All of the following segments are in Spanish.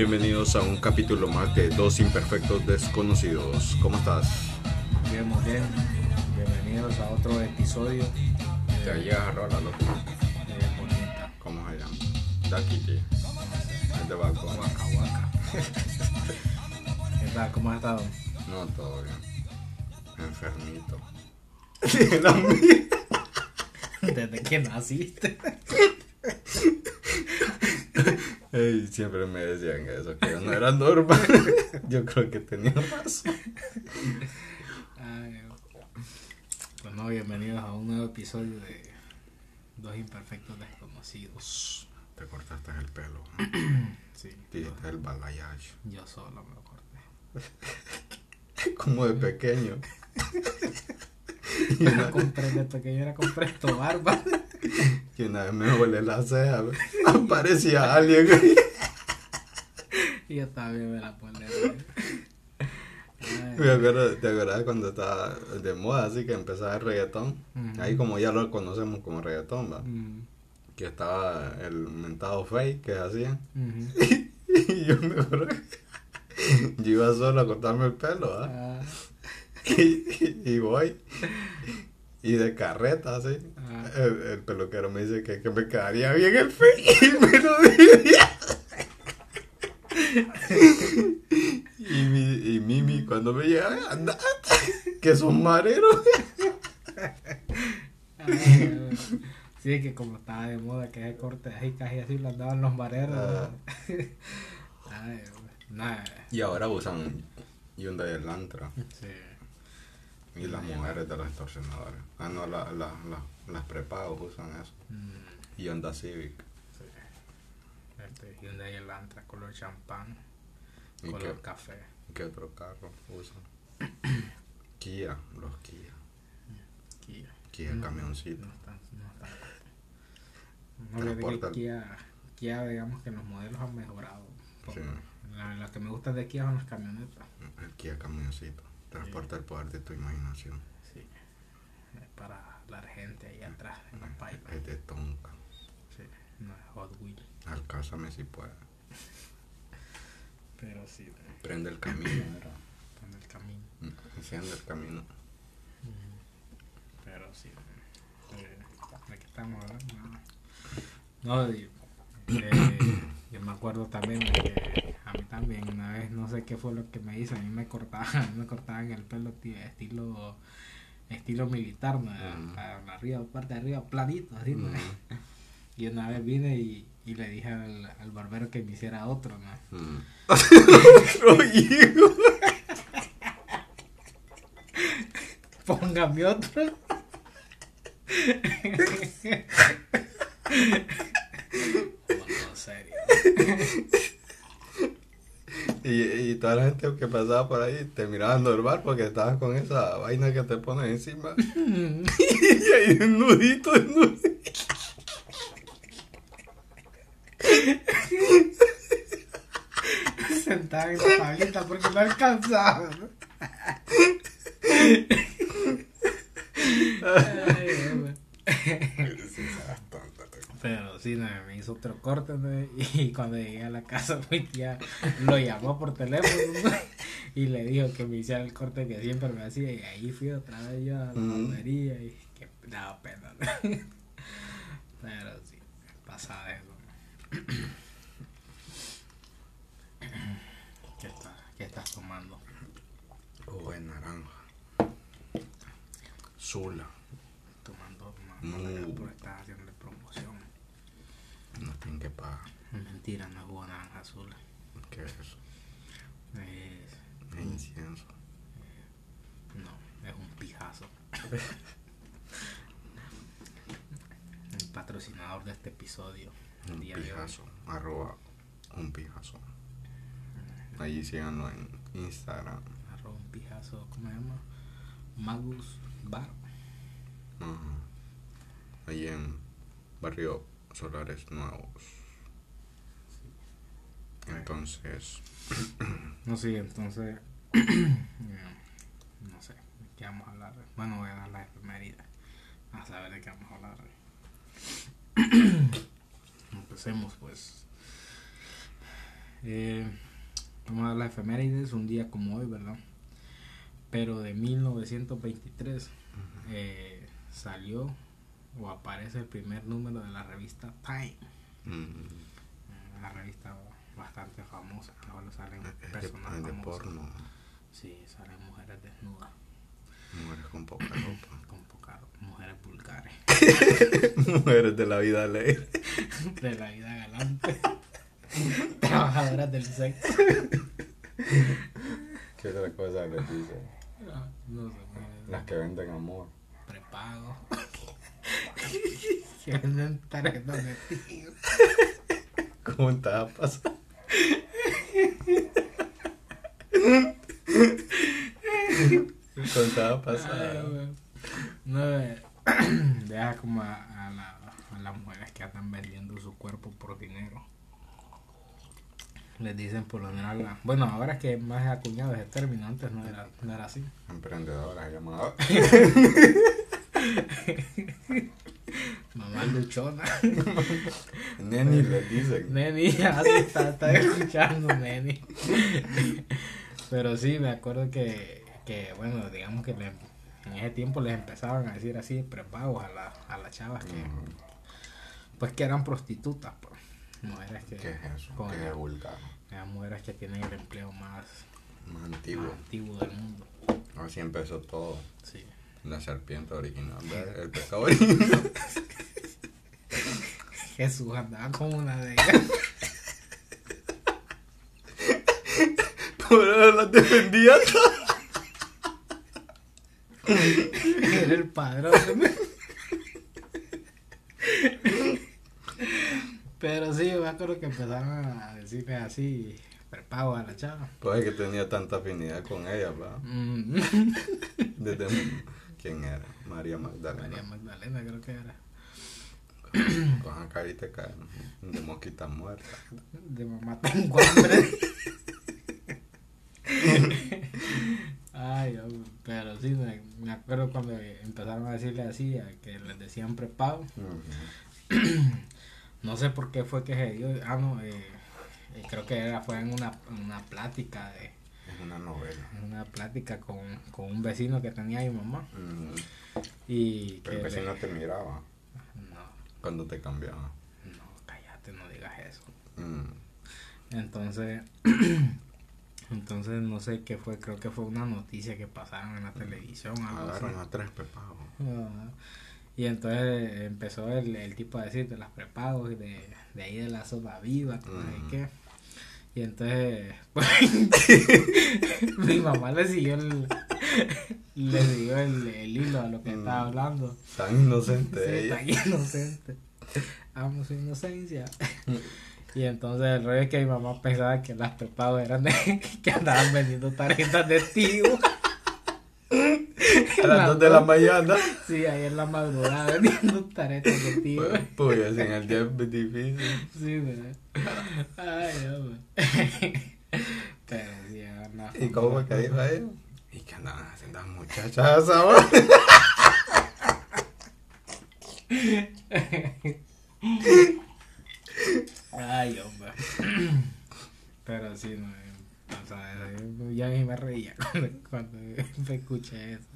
Bienvenidos a un capítulo más de Dos Imperfectos Desconocidos. ¿Cómo estás? Bien, muy bien. Bienvenidos a otro episodio. Te hallas rola, loco. Eh, bonita. ¿Cómo se llama? Da Kitty. Es de. Waka Waka. ¿Qué tal? ¿Cómo has estado? No, todo bien. Enfermito. Desde que naciste. Ey, siempre me decían eso, que no era normal. yo creo que tenía razón. Ay, pues no, bienvenidos a un nuevo episodio de Dos Imperfectos Desconocidos. Te cortaste el pelo. ¿no? Sí, Te hiciste el balayage. yo solo me lo corté. Como de pequeño. Yo la compré de pequeño, era compré esto barba. Y una vez me volé la ceja. Aparecía alguien. Y yo también me la. Ay, Me acuerdo, ¿Te acuerdas cuando estaba de moda así que empezaba el reggaetón? Ahí como ya lo conocemos como reggaetón, va. Que estaba el mentado fake que hacían. Y yo me acuerdo que yo iba solo a cortarme el pelo, ¿va? Y, y voy. Y de carreta, así. El, el peluquero me dice que, que me quedaría bien el fake. Y me lo diría. Y, mi, y Mimi cuando me llega, anda, que son mareros. Ay, Sí, que como estaba de moda que ese corte así, casi así lo andaban los mareros. Ah. Ay, nada. Y ahora usan Hyundai Elantra. Sí. Y las mujeres de los extorsionadores. Ah, no, la, la, la- las prepagos usan eso. Mm, Y Honda Civic. sí. Este Hyundai Elantra color champán, ¿Y color qué, café. qué otro carro usan? Kia, los Kia. Kia. Kia, No, camioncito. No están, no están. No, que Kia, Kia, digamos que los modelos han mejorado. Sí. La- Las que me gustan de Kia son las camionetas. El Kia camioncito. Transporta el poder de tu imaginación. Sí. Es para la gente ahí atrás en la paipa. Es de tonka. Sí. No es Hot Wheels. Alcázame si puedes. Pero sí, Prende el camino, en el camino. Enciende el camino. Pero sí. eh, ¿De qué estamos hablando? No, no y, eh, yo me acuerdo también de que a mí también una vez, no sé qué fue lo que me hizo, a mí me cortaban, a mí me cortaban el pelo tío, estilo estilo militar, ¿no? A la arriba, parte de arriba, planito, así, ¿no? Y una vez vine y, y le dije al, al barbero que me hiciera otro, ¿no? Póngame otro. Serio. Y, y toda la gente que pasaba por ahí te miraba normal porque estabas con esa vaina que te pones encima. y ahí desnudito, desnudito. Sentada en la tablita porque no alcanzaba. ¿no? Ay, hombre. No, me hizo otro corte ¿no? y cuando llegué a la casa mi tía lo llamó por teléfono ¿no? y le dijo que me hiciera el corte que siempre me hacía y ahí fui otra vez yo a la barbería y que daba pena. Pero sí, pasa eso. ¿Qué, estás, ¿Qué estás tomando? Jugo de naranja. Zula. Tomando No. más por estar haciendo promoción. Mentira, no es naranja azul. ¿Qué es eso? Es Es incienso. No, es un pijazo. El patrocinador de este episodio. Un pijazo. Arroba un pijazo. Allí síganlo en Instagram. Arroba un pijazo, ¿cómo se llama? Magus Bar. Ajá. Allí en Barrio Solares Nuevos. Entonces, No sé, entonces. no sé, ¿de qué vamos a hablar? Bueno, voy a dar la efeméride. A saber de qué vamos a hablar. Empecemos, pues. Eh, vamos a dar la efemérides, un día como hoy, ¿verdad? Pero de 1923 eh, salió o aparece el primer número de la revista Time. Mm, Una revista bastante famosa. Ahora salen personas de porno. Sí, salen mujeres desnudas, Mujeres con poca ropa. con poca mujeres vulgares, Mujeres de la vida alegre. de la vida galante, trabajadoras del sexo. ¿Qué otra cosa les dice? No sé, mujeres Las que venden amor. prepago. que venden tarjetas de tío. ¿Cómo te va a pasar? ¿Cómo te va a Ay, pasar? güey. No, eh, deja como a, a la- a las mujeres que andan vendiendo su cuerpo por dinero. Les dicen por lo general, la- bueno, ahora que es más acuñado ese término, antes no era, no era así. Emprendedoras llamadas. Mamá luchona. Neni les dicen. Neni, así está, está escuchando, Neni. Pero sí, me acuerdo que, que bueno, digamos que le- en ese tiempo les empezaban a decir así prepagos a, la, a las chavas que, Mm, pues que eran prostitutas, pues. Mujeres que, ¿Qué es eso? con- ¿Qué es vulgar? eran mujeres que tienen el empleo más, Más antiguo del mundo. Así empezó todo. Sí. La serpiente original. El pescado original. Jesús andaba como una de ellas. Por las defendía. Era el padrón. Pero sí, me acuerdo que empezaron a decirle así, prepago a la chava. Pues es que tenía tanta afinidad con ella, ¿va? Mm. Desde. ¿Quién era? María Magdalena. María Magdalena creo que era. Con esa carita de mosquita muerta. De mamá tengo hambre. Ay, pero sí, me, me acuerdo cuando empezaron a decirle así, a que les decían prepago. No sé por qué fue que se dio. Ah, no, eh, eh, creo que era, fue en una, una plática de una novela. una plática con, con un vecino que tenía mi mamá. Ujú. Y Pero el vecino le- te miraba No, cuando te cambiaba. no, cállate, no digas eso. Mm. Entonces, entonces no sé qué fue, creo que fue una noticia que pasaron en la televisión. algo así. Agarran a tres pepagos. Ajá. Y entonces empezó el, el tipo a decir de las prepagos y de, de ahí de la soda viva, que no sé Mm. qué. Y entonces, pues, mi mamá le siguió el, le siguió el, el hilo a lo que Mm. estaba hablando. Tan inocente Sí, ella. tan inocente. Amo su inocencia. Y entonces el rollo es que mi mamá pensaba que las prepagos eran de que andaban vendiendo tarjetas de tío. A las dos de la mañana. Sí, ahí en la madrugada vendiendo tarjetas de tío. Pues, pues en el día es difícil. Sí, ¿verdad? Ay, hombre. Pero sí, una ¿Y cómo fue que dijo ella? ¿Y qué andaban haciendo las muchachas a hora? Ay, hombre. Pero sí, no, o sea, ya ni me reía cuando, cuando me escuché eso.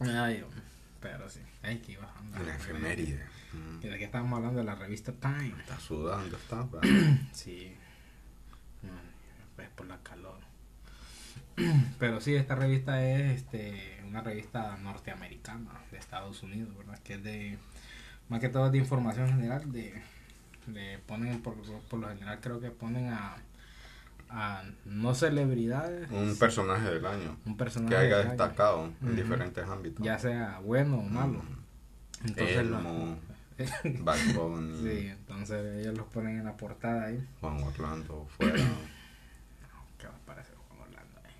¿no? Ay, hombre. Pero sí, hay que ir bajando. La efeméride. Mm. Y de que estábamos hablando de la revista Time. Está sudando, está. Sí. Es por la calor. Pero sí, esta revista es este, una revista norteamericana de Estados Unidos, ¿verdad? Que es de, más que todo de información general, de, de ponen, por, por lo general creo que ponen a, a no celebridades, Un personaje del año. un personaje Que haya año, destacado en diferentes ámbitos. ya sea bueno o malo. Entonces, lo- Elmo, Bad Bunny, sí, entonces ellos los ponen en la portada ahí. Juan Orlando, fuera. que va a aparecer Juan Orlando ahí.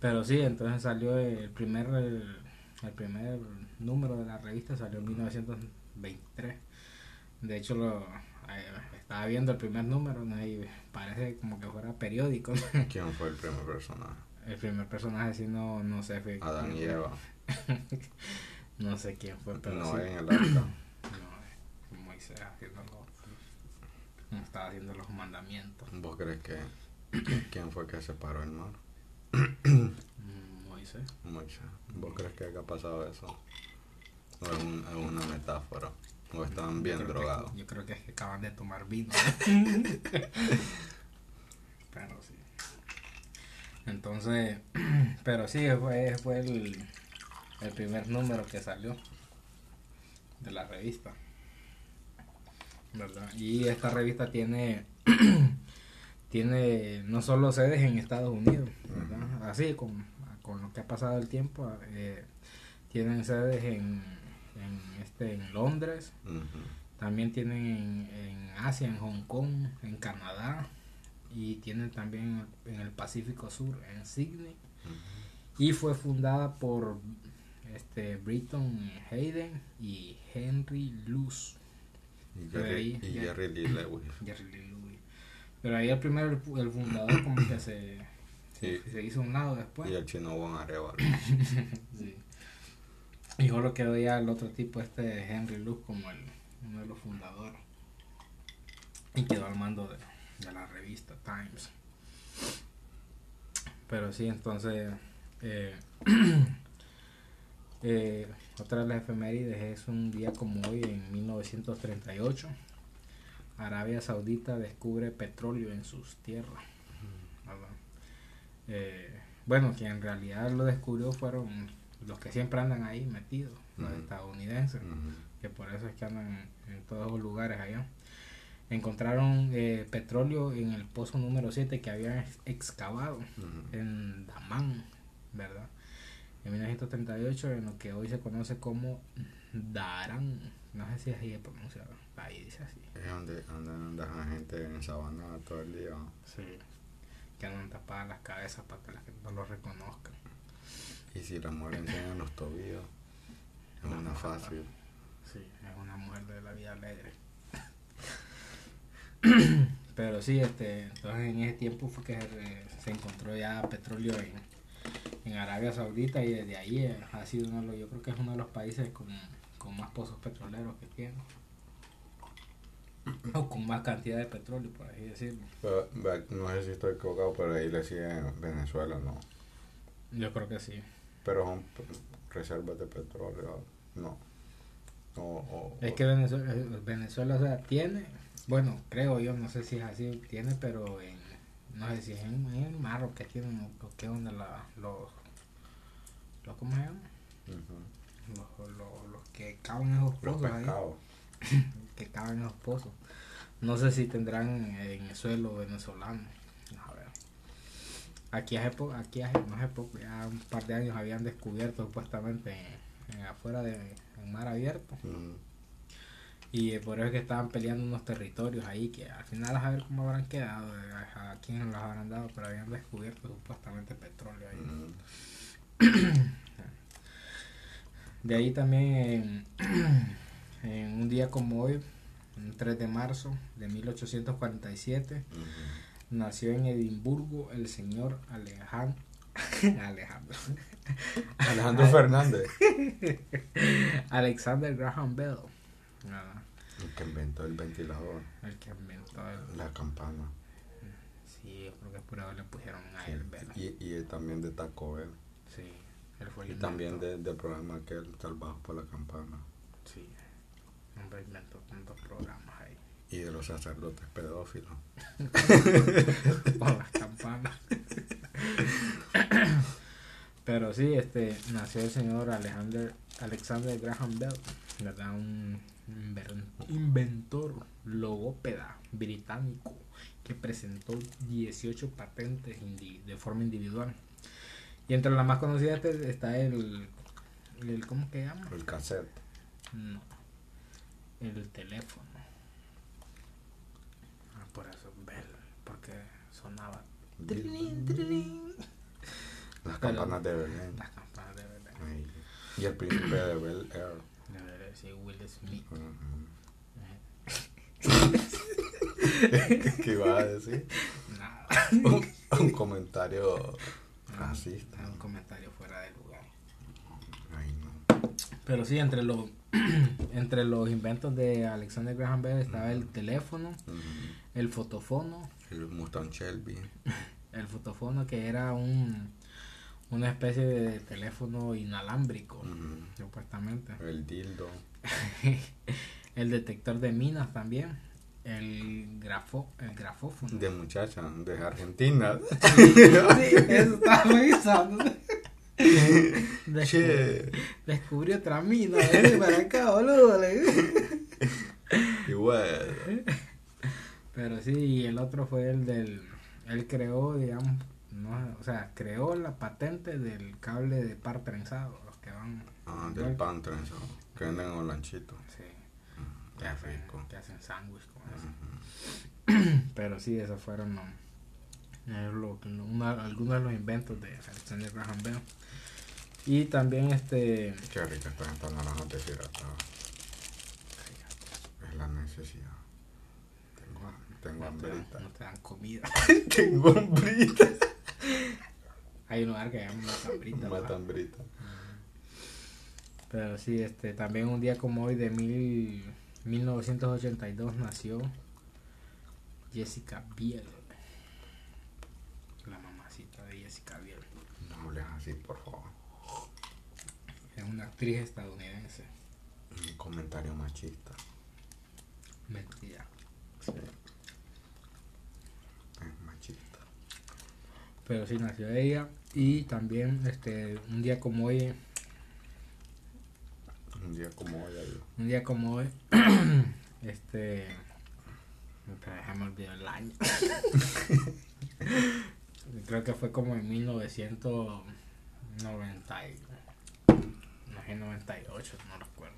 Pero sí, entonces salió el primer el, el primer número de la revista salió en 1923. De hecho lo estaba viendo el primer número ¿no? y parece como que fuera periódico. ¿Quién fue el primer personaje? el primer personaje sí no no sé fue Adán y Eva. no sé quién fue, pero No sí. en el arca. Moisés haciendo no estaba haciendo los mandamientos. ¿Vos crees que quién fue que separó el mar? Mm, Moisés. Moisés. ¿Vos crees que haya pasado eso? ¿O es, un- es una metáfora? ¿O estaban bien Yo creo que- drogados? yo creo que es que acaban de tomar vino. pero sí. Entonces, pero sí, fue, fue el, el primer número que salió de la revista. ¿Verdad? Y esta revista tiene tiene no solo sedes en Estados Unidos, ¿verdad? Así con, con lo que ha pasado el tiempo, eh, tienen sedes en, en este en Londres, también tienen en, en Asia, en Hong Kong, en Canadá y tienen también en el Pacífico Sur, en Sydney. Y fue fundada por este Britton Hayden y Henry Luce. Y Jerry, ahí- y Jerry Lee Lewis. Jerry Lee Lewis. Pero ahí el primero, el, fu- el fundador como que se, se, Sí. se hizo un lado después. Y el chino Juan Arevalo. Sí. Y solo quedó ya el otro tipo, este Henry Luce, como el, uno de los fundadores. Y quedó al mando de, de la revista Times. Pero sí, entonces. eh, eh, otra de las efemérides es un día como hoy, en 1938. Arabia Saudita descubre petróleo en sus tierras. ¿verdad? Eh, bueno, quien en realidad lo descubrió fueron los que siempre andan ahí metidos, los estadounidenses, que por eso es que andan en todos los lugares allá. Encontraron eh, petróleo en el pozo número 7 que habían ex- excavado en Damán, ¿verdad? En 1938, en lo que hoy se conoce como Darán, no sé si así es pronunciado, ahí dice así. Es donde andan la gente en sabana todo el día. Sí. Que andan tapadas las cabezas para que la gente no lo reconozca. Y si la mujer enseña los tobillos, es una fácil. Sí, es una mujer de la vida alegre. Pero sí, este, entonces en ese tiempo fue que se, se encontró ya petróleo en, en Arabia Saudita y desde ahí eh, ha sido uno de los, yo creo que es uno de los países con, con más pozos petroleros que tiene. O con más cantidad de petróleo, por así decirlo. Pero, no sé si estoy equivocado, pero ahí le siguen Venezuela, ¿no? Yo creo que sí. Pero son reservas de petróleo, no. O, o- Es que Venezuela, eh, Venezuela, o sea, tiene, bueno, creo yo, no sé si es así, tiene, pero en, no sé si es en, en el mar o que tienen, o o que es donde la, los, ¿cómo se llama? Los, los, los que cavan esos Los pozos ahí, pescados. que cavan esos pozos. No sé si tendrán en el suelo venezolano. A ver. Aquí hace poco, aquí hace, no hace poco, ya un par de años habían descubierto supuestamente en, en afuera de en mar abierto. Y eh, por eso es que estaban peleando unos territorios ahí que al final a ver cómo habrán quedado, eh, a, a quiénes los habrán dado, pero habían descubierto supuestamente petróleo ahí. De ahí también en, en un día como hoy, un 3 de marzo de 1847, Ujú. nació en Edimburgo el señor Alejandro. Alejandro. Alejandro Fernández. Alexander Graham Bell. El que inventó el ventilador, el que inventó el. la campana. Sí, yo creo que por ahí le pusieron a él. Y, y él también de Taco Bell. Sí, él fue el Y también de- del programa que él salvajo por la campana. Sí, hombre inventó tantos programas ahí. Y de los sacerdotes pedófilos. Por las campanas. Pero sí, este, nació el señor Alexander, Alexander Graham Bell, ¿verdad? Un inventor logópeda británico que presentó 18 patentes de forma individual. Y entre las más conocidas está el, el ¿cómo que llama? El cassette. No. El teléfono. Ah, por eso Bell, porque sonaba trilín, trilín. Las Pero- campanas de Belén. las campanas de Belén. Y el príncipe de Bel Air. Debe decir Will Smith. Ujú. ¿Qué iba a decir? Nada. Un, un comentario racista. Un comentario fuera de lugar. Ay, no. Pero sí, entre los entre los inventos de Alexander Graham Bell estaba el teléfono, el fotofono, El Mustang Shelby. el fotofono que era un una especie de teléfono inalámbrico, supuestamente. El dildo. el detector de minas también, el grafo, el grafófono. De muchacha, de Argentina. Sí, eso estaba pensando. Descu- Che. Descubrí otra mina, para acá, boludo. Igual. Pero sí, y el otro fue el del. Él creó, digamos, no, o sea, creó la patente del cable de par trenzado, los que van. Ah, del pan trenzado. Que venden en Olanchito. Sí, Hacen, rico. que hacen sándwich con eso. Pero sí, esos fueron los- una- algunos de los inventos de Alexander Graham Bell. Y también este. Qué rica están estas naranjas deshidratadas. Es la necesidad. Tengo, tengo No te, dan, hambrita. no te dan comida. tengo hambrita. Hay un lugar que llama Matambrita. Mata ¿verdad? hambrita. Pero sí, este, también un día como hoy de mil, 1982 nació Jessica Biel. La mamacita de Jessica Biel. No hables así, por favor. Es una actriz estadounidense. Un comentario machista. Mentira. Sí. Es machista. Pero sí nació ella. Y también este, un día como hoy, Un día como hoy ahí. un día como hoy, este, déjame olvidar el año. Creo que fue como en 1990, y- no sé, 98, no recuerdo.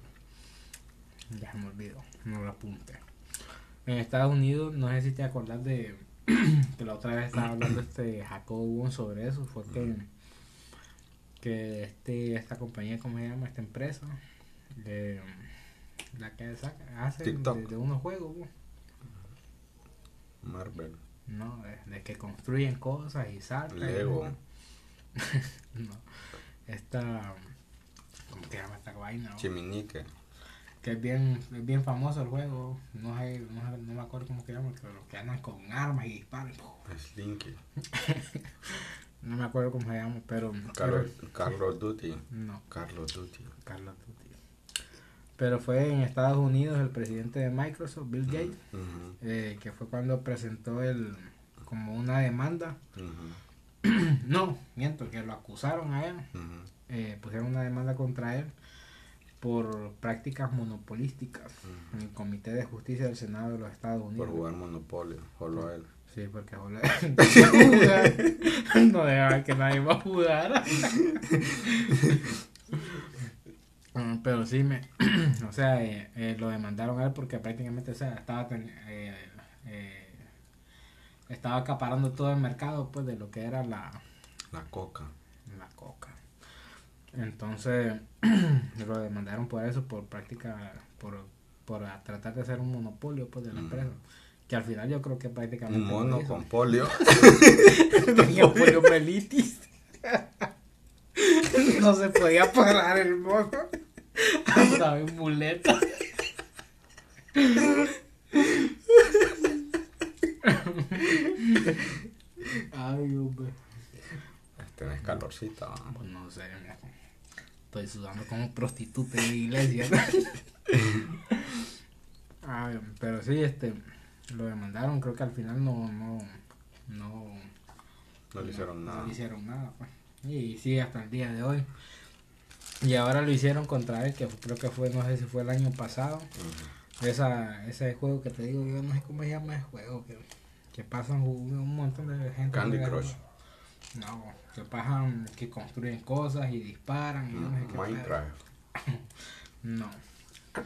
Ya se me olvidó, no lo apunté. En Estados Unidos, no sé si te acordás de que la otra vez estaba hablando este Jacobo sobre eso, fue que, que este, esta compañía, ¿cómo se llama? Esta empresa, de, la que saca, hace de, unos juegos. Marvel. No, de, de que construyen cosas y saltan. Lego. No. Esta. ¿Cómo se llama esta vaina? Chiminique. Que es bien, es bien famoso el juego. No sé, no, me acuerdo cómo se llama, pero los que andan con armas y disparan. Slinky. No me acuerdo cómo se llama, pero. Carlos, Carlos Duty. pero- no, Carlos Duty. Carlos Duty. Pero fue en Estados Unidos el presidente de Microsoft, Bill Gates, eh, que fue cuando presentó el como una demanda. No, miento, que lo acusaron a él. eh, pusieron una demanda contra él por prácticas monopolísticas en el Comité de Justicia del Senado de los Estados Por Unidos. jugar Monopolio. Solo a él. Sí, porque joder, no dejaba que nadie más jugara. Mm, Pero sí, me, o sea, eh, eh, lo demandaron a él porque prácticamente o sea, estaba, ten- eh, eh, estaba acaparando todo el mercado pues de lo que era la, La coca. la coca. Entonces lo demandaron por eso, por práctica, por, por tratar de hacer un monopolio pues de la Mm. empresa. Que al final yo creo que prácticamente Un mono con polio. Tenía poliomielitis. no se podía parar el mono. En muleta. Ay, hombre. Tenés calorcita. ¿va? Pues no sé, estoy sudando como prostituta de iglesia. Ay, pero sí, este, lo demandaron, creo que al final no, no, no, No le hicieron no nada. le hicieron nada, pues. Y sigue hasta el día de hoy. Y ahora lo hicieron contra él, que creo que fue, no sé si fue el año pasado. Esa, ese juego que te digo, yo no sé cómo se llama ese juego, que, que pasan un, montón de gente. Candy. Crush. No, que pasan, que construyen cosas y disparan y no sé pedo. Minecraft. No.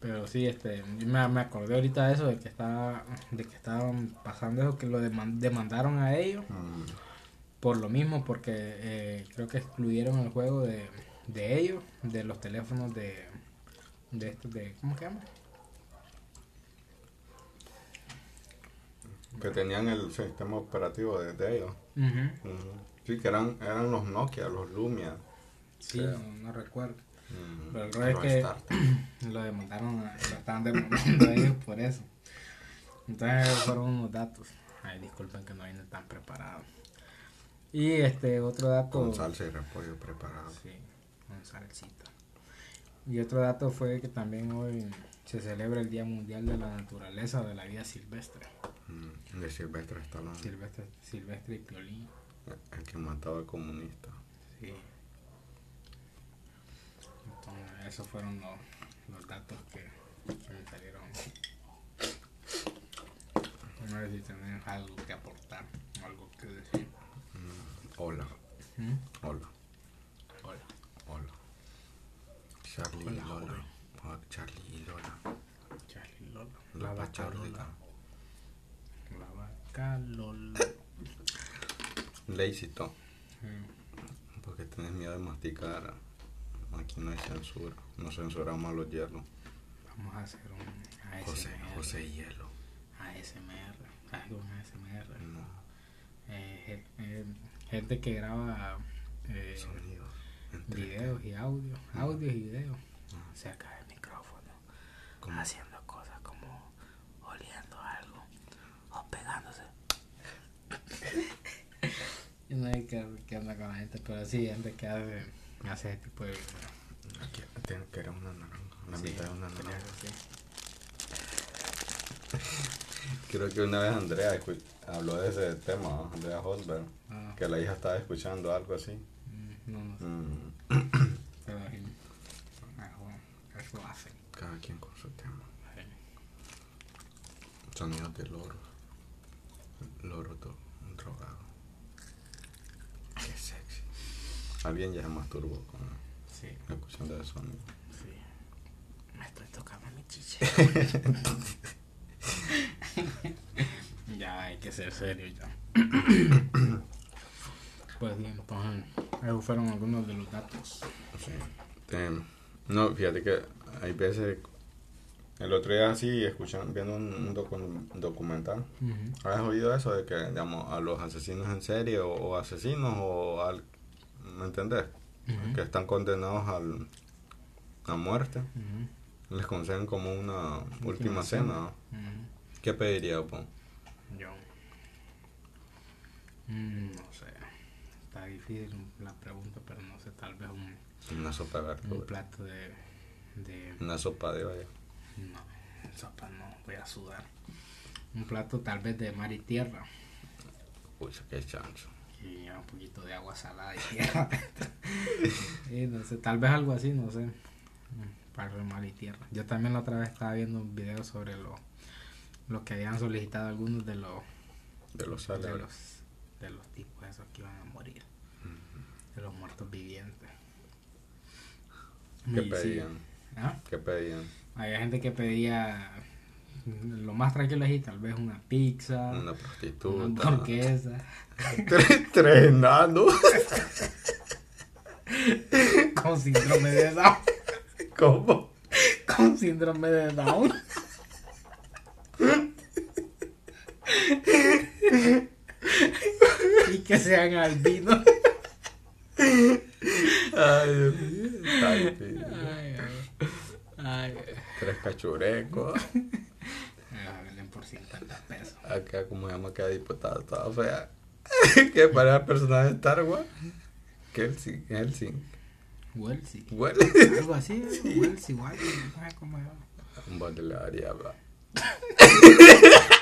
Pero sí, este, me, me acordé ahorita de eso, de que estaba, de que estaban pasando eso, que lo deman- demandaron a ellos por lo mismo, porque eh, creo que excluyeron el juego de, de ellos, de los teléfonos de, de estos, de, ¿cómo se llama? Que tenían el sistema operativo de, de ellos. Sí, que eran, eran los Nokia, los Lumia. Sí, no, no recuerdo. Pero el rollo es que lo demandaron, a- lo estaban demandando a ellos por eso. Entonces fueron unos datos. Ay, disculpen que no vine tan preparado. Y este otro dato. Con salsa y repollo preparado. Sí, con salsita. Y otro dato fue que también hoy se celebra el Día Mundial de la Naturaleza de la Vida Silvestre. Mm, de Silvestre Stallone. Silvestre, Silvestre y Piolín. El que mataba al comunista. Sí. Entonces, esos fueron los, los datos que, que me salieron. No sé si tienen algo que aportar, algo que decir. Hola. ¿Mm? Hola. Hola. Hola. Charlie Hola, y Lola. Ah, Charlie y Lola. Charlie Lola. La, La vaca. Lola. La vaca Lola. Tom. Mm. Porque tienes miedo de masticar. Aquí no hay censura. No censuramos a los hielos. Vamos a hacer un. José, José Hielo. ASMR. Algo un ASMR. No. Eh, ge- eh, gente que graba eh, videos y audio, audios y videos Ah. cerca del micrófono, haciendo cosas como oliendo algo o pegándose. Yo no sé qué, onda con la gente, pero sí, gente que hace, hace ese tipo de videos. Aquí, tiene que era una naranja. La Sí, mitad de una naranja. sí. Creo que una vez Andrea habló de ese tema, ¿no? Andrea Hosberg. Ah, Que la hija estaba escuchando algo así. mm, no, no sé, Mm, pero eso, hacen. cada quien con su tema. sí. Sonidos de loro. Loro do- drogado. Qué sexy. Alguien ya se masturbó con Sí, escuchando ese sonido. sí. Me estoy tocando mi chiche. ya hay que ser serio ya. pues bien, entonces, esos fueron algunos de los datos. Sí. No, fíjate que hay veces. El otro día así, escuchando, viendo un, un docu- documental. ¿Has oído eso de que, digamos, a los asesinos en serie o, o asesinos o al. ¿Me entendés? Que están condenados al, a muerte. Les conceden como una última, Última cena. cena. ¿Qué pediría, po? Yo. Mm, no sé. Está difícil la pregunta, pero no sé, tal vez un, Una sopa de un verdura. plato de, de Una sopa de olla. No, sopa no, voy a sudar. Un plato tal vez de mar y tierra. Uy, qué chancho. Y un poquito de agua salada y tierra. y no sé, tal vez algo así, no sé. Para el mar y tierra. Yo también la otra vez estaba viendo un video sobre lo, lo que habían solicitado algunos de los De los de los de los tipos esos que iban a morir. De los muertos vivientes. ¿Qué Y sí, pedían? ¿ah? ¿Qué pedían? Había gente que pedía lo más tranquilo es tal vez una pizza, Una una prostituta. hamburguesa, tres, tres enanos. con síndrome de Down, ¿Cómo? con síndrome de Down. y que sean albinos. Ay, Dios mío. Ay, ay. Tres cachurecos. Venden por 50 pesos. Acá, como se llama, que diputada toda fea. que para el personaje de Star Wars. Kelsey, Helsing. Welsi. Algo así, Welsi, igual, no sé cómo. Un le daría.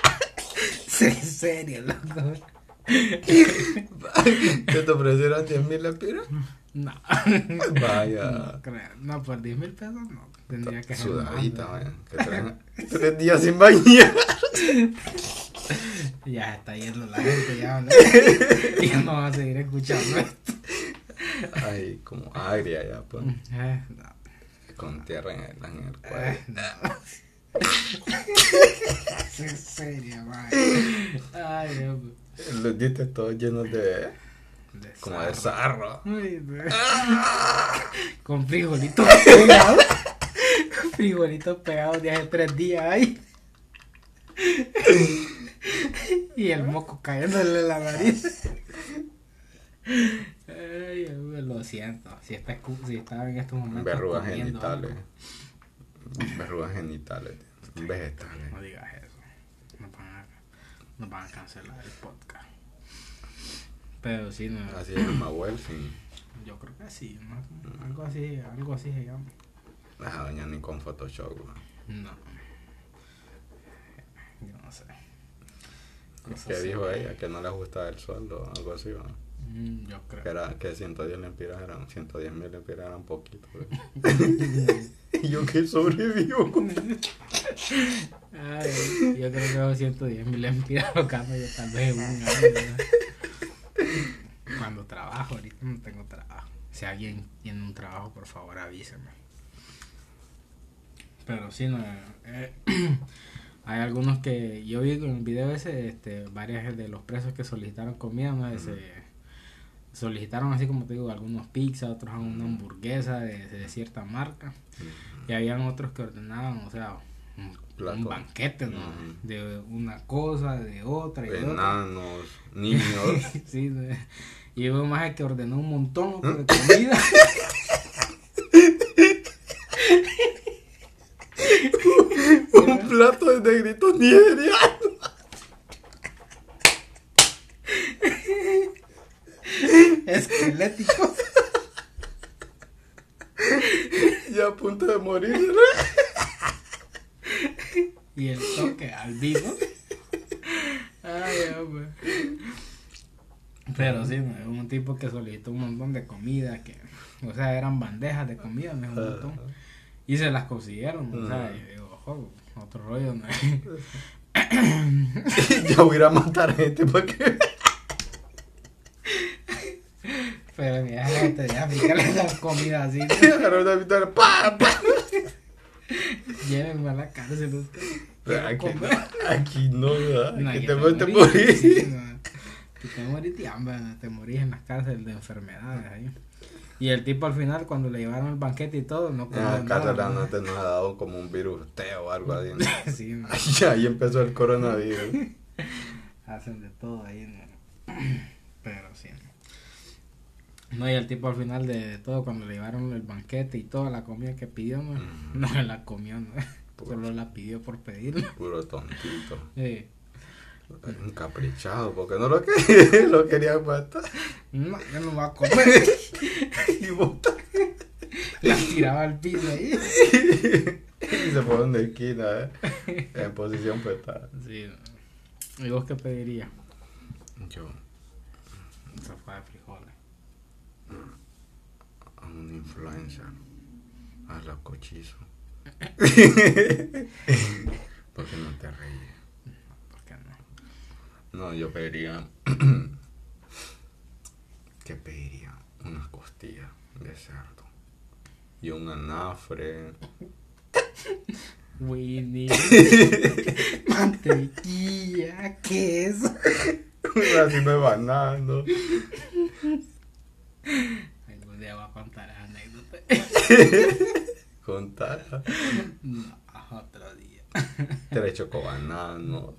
Sí, en serio, loco. ¿Que te ofrecieron 10 mil lempiras? No. Vaya. No, creo. no, por 10 mil pesos no. Tendría que ser Sudadita, vaya. Que traen tres días sin bañar. Ya está yendo la gente, ya, ¿no? ya no va a seguir escuchando esto. Ay, como agria ya, pues. Eh, no, Con tierra en el, en el cuello. eh, no. Es serio, man. Ay, Dios mío. Los dientes todos llenos de. De como de sarro. Ay, no. Con frijolitos pegados. frijolitos pegados de hace tres días ahí. y el moco cayéndole en la nariz. Ay, lo siento. Si está, si está en estos momentos. Verrugas genitales. Verrugas genitales. Vegetales. No digas eso. Nos van, a, cancelar el podcast. Pero sí, no. Así es Mahuel, sí. Yo creo que sí. ¿no? Algo así, algo así se llama. Esa doña ni con Photoshop, No. Yo no sé. ¿Qué dijo ella? Que no le gustaba el sueldo, algo así, ¿no? Mm, yo creo. Que, era, que 110 lempiras eran, 110 mil lempiras eran poquito. y yo que sobrevivo con Ay, yo creo que 110 mil lempiras lo cambio yo tal vez un año. Cuando trabajo, ahorita no tengo trabajo. Si alguien tiene un trabajo, por favor avíseme. Pero sí, no. Eh, hay algunos que. Yo vi en el video ese, este, varias de los presos que solicitaron comida, ¿no? Ese, solicitaron así como te digo, algunos pizza, otros una hamburguesa de, cierta marca. Y habían otros que ordenaban, o sea, un, banquete, ¿no? De una cosa, de otra. Y Enanos, niños. sí, y hubo más que ordenó un montón de comida. un plato de negritos nigerianos. Esqueléticos. Ya a punto de morir. y el toque al vivo. Ay, hombre. Pero sí, un tipo que solicitó un montón de comida, que, o sea, eran bandejas de comida, me un montón. Y se las consiguieron, o sea, y digo, ojo, otro rollo, ¿no? ya voy a ir a matar gente porque... Pero mira, gente de África le dan comida así. ¡pa! Llévenme a la cárcel. Aquí no, aquí no, ¿verdad? aquí te, te morir. Sí, te morís de hambre, te morís en las cárceles de enfermedades ahí. Y el tipo al final, cuando le llevaron el banquete y todo, no comió ah, nada. no te nos ha dado como un virus teo o algo así. sí, ahí, ahí empezó el coronavirus. Hacen de todo ahí, ¿no? Pero sí. No, y el tipo al final de, todo, cuando le llevaron el banquete y toda la comida que pidió, no, no la comió, ¿no? Solo la pidió por pedir. Puro tontito. Sí. Un caprichado, porque no lo quería, lo quería matar. No, yo no voy a comer. y bota. La tiraba al piso ahí. y se fue de esquina, ¿eh? En posición fetal. Sí. ¿Y vos qué pedirías? Yo. Un sofá de frijoles. A un influencer. A la cochizo. porque no te reíes. No, yo pediría. ¿Qué pediría? Unas costillas de cerdo. Y un anafre. Winnie. Mantequilla, queso. Así me banando. Algún día voy a contar anécdota. ¿Contar? No, otro día. Tres chocobanano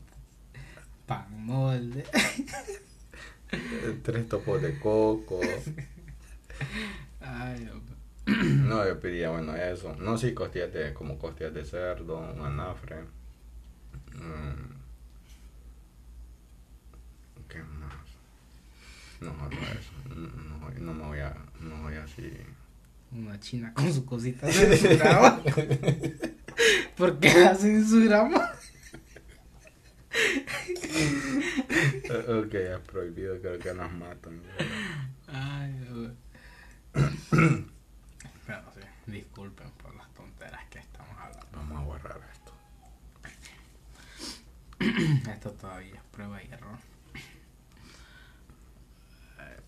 pan molde. Tres topos de coco. Ay, no, yo pediría, bueno, eso. No, sí, costillas de, como costillas de cerdo, un anafre. Mm. ¿Qué más? No, no eso. No, no, me voy a, no voy así. Una china con su cosita de su grama. ¿Por qué hacen su grama? ok, es prohibido, creo que nos matan. Ay, Pero sí, disculpen por las tonteras que estamos hablando. Vamos a borrar esto. esto todavía es prueba y error. Eh,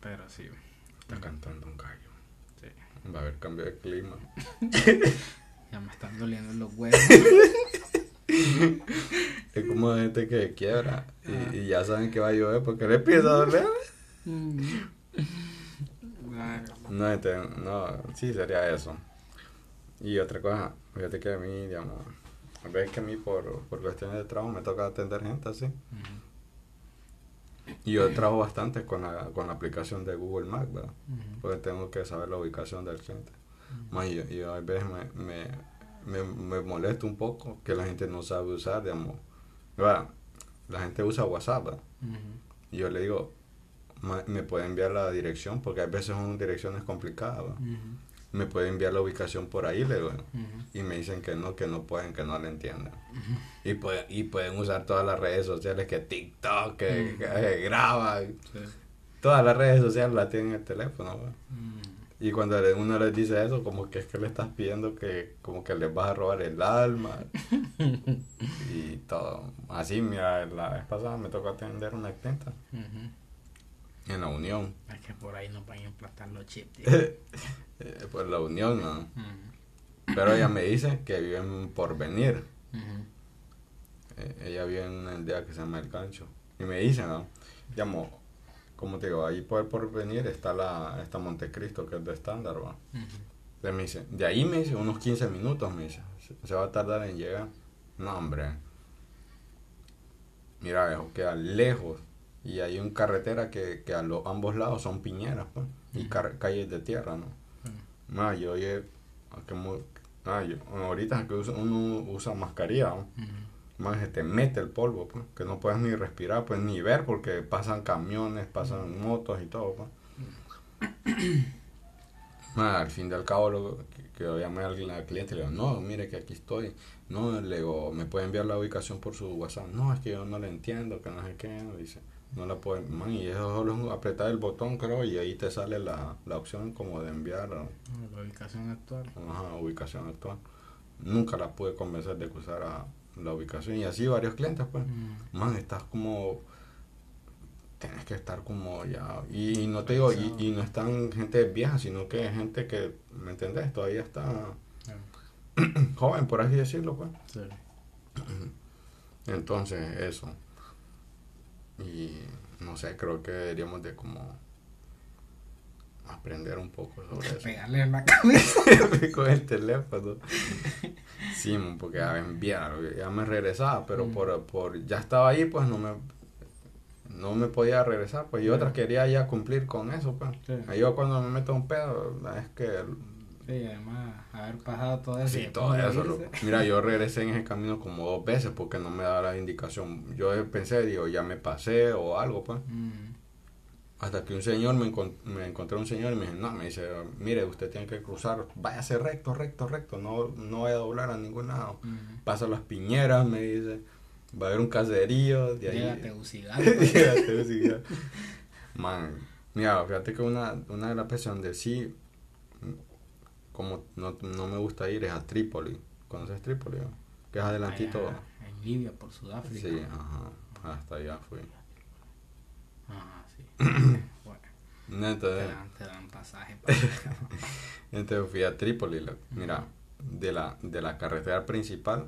pero sí. Está cantando un gallo. Va a haber cambio de clima. ya me están doliendo los huevos. es como gente que quiebra y, ya saben que va a llover porque le empieza a doler. No, este, no, sí sería eso. Y otra cosa, fíjate que a mí, digamos, ves que a mí por, por cuestiones de trabajo me toca atender gente así. Y yo trabajo bastante con la, con la aplicación de Google Maps, ¿verdad? Porque tengo que saber la ubicación del cliente. y, yo, a veces me, me, me, me molesto un poco que la gente no sabe usar, digamos. La gente usa WhatsApp, ¿verdad? Y yo le digo, me puede enviar la dirección, porque a veces son direcciones complicadas, me puede enviar la ubicación por ahí, le digo, y me dicen que no, que no pueden, que no la entienden. y, puede, y pueden usar todas las redes sociales, que TikTok, que, graba, todas las redes sociales las tienen en el teléfono. Y cuando uno les dice eso, como que es que le estás pidiendo que como que les vas a robar el alma. Y todo. Así, mira, la vez pasada me tocó atender una clienta en la Unión. Es que por ahí no van a implantar los chips. Eh, por la Unión, ¿no? Pero ella me dice que viven por venir. Eh, ella vive en el día que se llama El Cancho. Y me dice, ¿no? Llamo, como te digo, ahí por, por venir está la está Montecristo, que es de estándar, ¿va? me dice, de ahí me dice, unos 15 minutos, me dice, se, va a tardar en llegar. No, hombre. Mira, eso queda lejos. Y hay una carretera que, que a los ambos lados son piñeras, pues, y calles de tierra, ¿no? Uh yo oye, ah, ahorita que uno usa mascarilla, más que te mete el polvo, pues, que no puedes ni respirar, pues ni ver porque pasan camiones, pasan motos y todo. Pues. al fin del cabo, lo, que, que llamé al, cliente y le digo, no, mire que aquí estoy. No, le digo, me puede enviar la ubicación por su WhatsApp. No, es que yo no le entiendo, que no sé qué. Dice, no la puede, man, y eso solo es apretar el botón, creo, y ahí te sale la, la opción como de enviar. La ubicación actual. Ajá, ubicación actual. Nunca la pude convencer de que usara la ubicación y así varios clientes pues mm. man estás como tienes que estar como ya y, no te digo y, y, no están gente vieja sino que es gente que me entendés todavía está joven por así decirlo pues sí. entonces eso y no sé creo que deberíamos de como aprender un poco sobre eso. Pegarle en la cabeza. con el teléfono. Sí, porque ya enviar, ya me regresaba, pero mm. por, por ya estaba ahí, pues no me no me podía regresar, pues yo otra quería ya cumplir con eso, pues. Yo cuando me meto un pedo, es que... Sí, además, haber pasado todo eso. Sí, todo eso. mira, yo regresé en ese camino como dos veces porque no me daba la indicación. Yo pensé, digo, ya me pasé o algo, pues. Mm. Hasta que un señor, me, me encontré un señor y me dice, no, me dice, mire, usted tiene que cruzar, váyase recto, recto, recto, no, no vaya a doblar a ningún lado. Pasa las piñeras, me dice, va a haber un caserío, de ahí. Llegate Man, mira, fíjate que una, una de las personas donde sí, como no, no me gusta ir es a Trípoli. ¿Conoces Trípoli? Que es adelantito. en Libia, por Sudáfrica. Sí, ajá, hasta allá fui. bueno. te, dan, pasaje Entonces fui a Trípoli. Mira, de la, de la carretera principal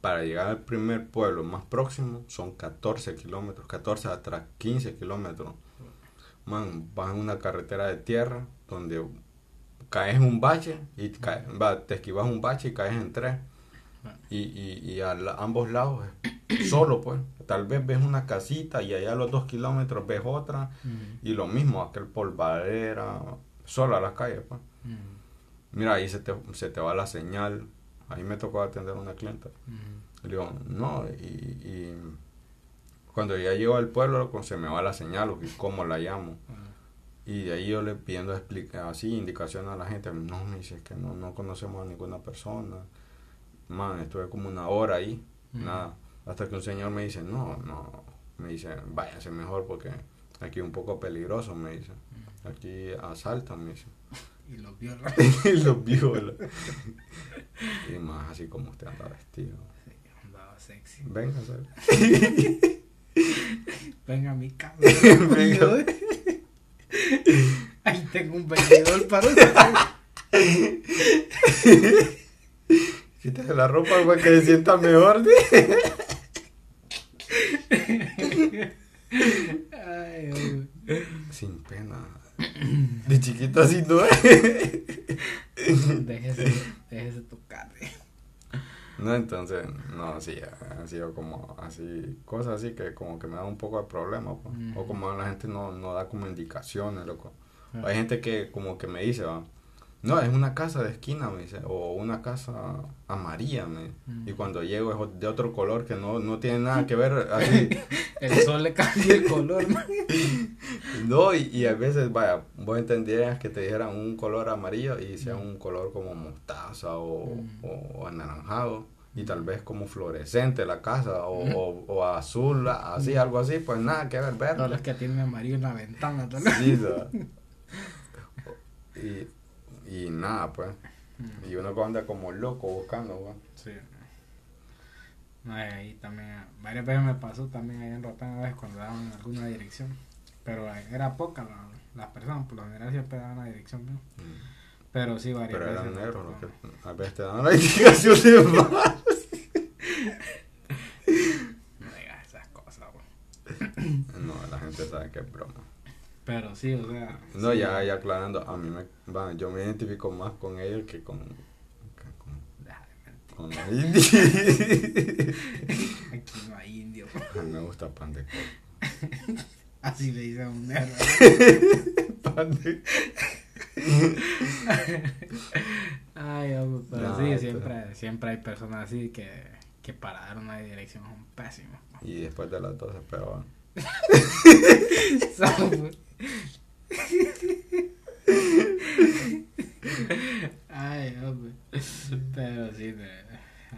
para llegar al primer pueblo más próximo son 14 kilómetros, 14 hasta 15 kilómetros. Man, vas en una carretera de tierra donde caes en un bache y te esquivas un bache y caes en tres. Y, y, y a ambos lados solo pues. Tal vez ves una casita y allá a los dos kilómetros ves otra y lo mismo aquel polvadera solo a las calles pues. Mira ahí se te, se te va la señal. Ahí me tocó atender a una clienta. Le digo no y, cuando ya llego al pueblo se me va la señal y cómo la llamo y de ahí yo le pidiendo así indicaciones a la gente no me dice que no, no conocemos a ninguna persona man estuve como una hora ahí nada hasta que un señor me dice, no, no, me dice, váyase mejor porque aquí es un poco peligroso, me dice. Aquí asaltan, me dice. Y los violan. y los violan. y más así como usted anda vestido. Sí, andaba sexy. Venga, Venga a mi casa. Venga. Ahí tengo un vendedor para usted. Quítale la ropa para que se sienta mejor. Sin pena. De chiquito así no Déjese, déjese tocar. No, Entonces, no, sí, han sido como así, cosas así que como que me da un poco de problema, pues. O como la gente no, no da como indicaciones, loco. Hay gente que como que me dice, va, no, es una casa de esquina, me dice, o una casa amarilla, me. Y cuando llego es de otro color que no, no tiene nada que ver, así. el sol le cambia el color, No, y, y, a veces, vaya, vos entendías que te dijeran un color amarillo y sea un color como mostaza o, o, anaranjado y tal vez como fluorescente la casa o, o, azul, así, algo así, pues nada que ver, verde. No, es que tiene amarillo en la ventana también. Sí, y y nada, pues. Y uno anda como loco buscando, pues. Sí. No, ahí también, varias veces me pasó también ahí en Rotán, a veces cuando daban alguna dirección. Pero era poca la, las personas, por lo general siempre daban la dirección, ¿no? Pero sí, varias Pero veces. Pero eran negros que a veces te daban la indicación de más. no digas esas cosas, No, la gente sabe que es broma. Pero sí, o sea. No, ya, ya aclarando, a mí me. Va, yo me identifico más con ellos que con. Que con, los indios. Aquí no hay indio. A mí me gusta pan de coco. Así le dicen a un negro. pan de Ay, pero sí, siempre, siempre hay personas así que, que para dar una dirección son pésimos. Y después de las 12 peor. Ay, hombre. Pero sí,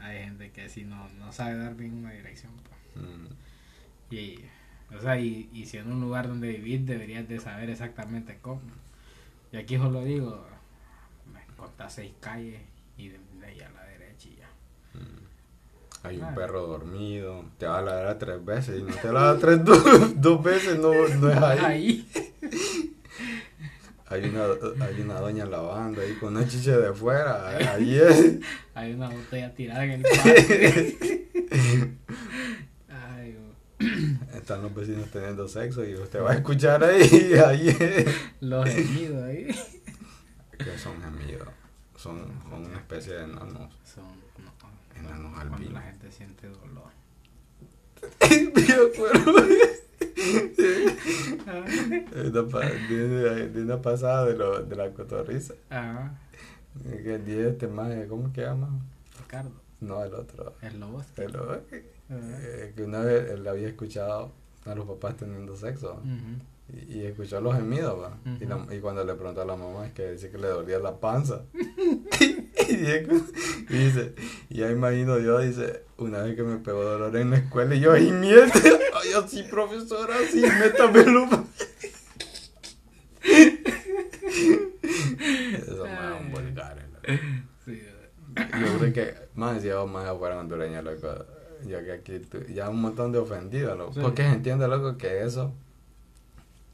hay gente que sí no, no sabe dar ninguna dirección. Mm. Y, o sea, y, y, si en un lugar donde vivir deberías de saber exactamente cómo. Y aquí solo digo, me contás seis calles y de, ahí a la derecha y ya. Mm. Hay un perro dormido, te va a ladrar tres veces y no te ladra tres dos, veces, no, no es ahí. Hay una, hay una doña lavando ahí con una chicha de afuera, ahí es. Hay una botella tirada en el parque. Ay, Están los vecinos teniendo sexo y usted va a escuchar ahí, ahí es. Los gemidos ahí. Que son gemidos, son, son una especie de enanos. Son Cuando la gente siente dolor. Me acuerdo de, una pasada de, lo, de la cotorriza. Ajá. Que el día este más, ¿cómo que llama? Ricardo. No, el otro. El lobo. El lobo. Eh, que una vez él había escuchado a los papás teniendo sexo. Y, escuchó los gemidos, ¿va? y, la, y, cuando le preguntó a la mamá es que dice que le dolía la panza. y, dice, y ya imagino yo, dice, una vez que me pegó dolor en la escuela y yo, ¡ay mierda! ¡Ay, así, profesora! ¡Así, métamelo! Eso más un vulgar, sí, Yo creo que más decía más afuera hondureña, loco. Yo que aquí ya un montón de ofendidos, loco. Porque se entiende, loco, que eso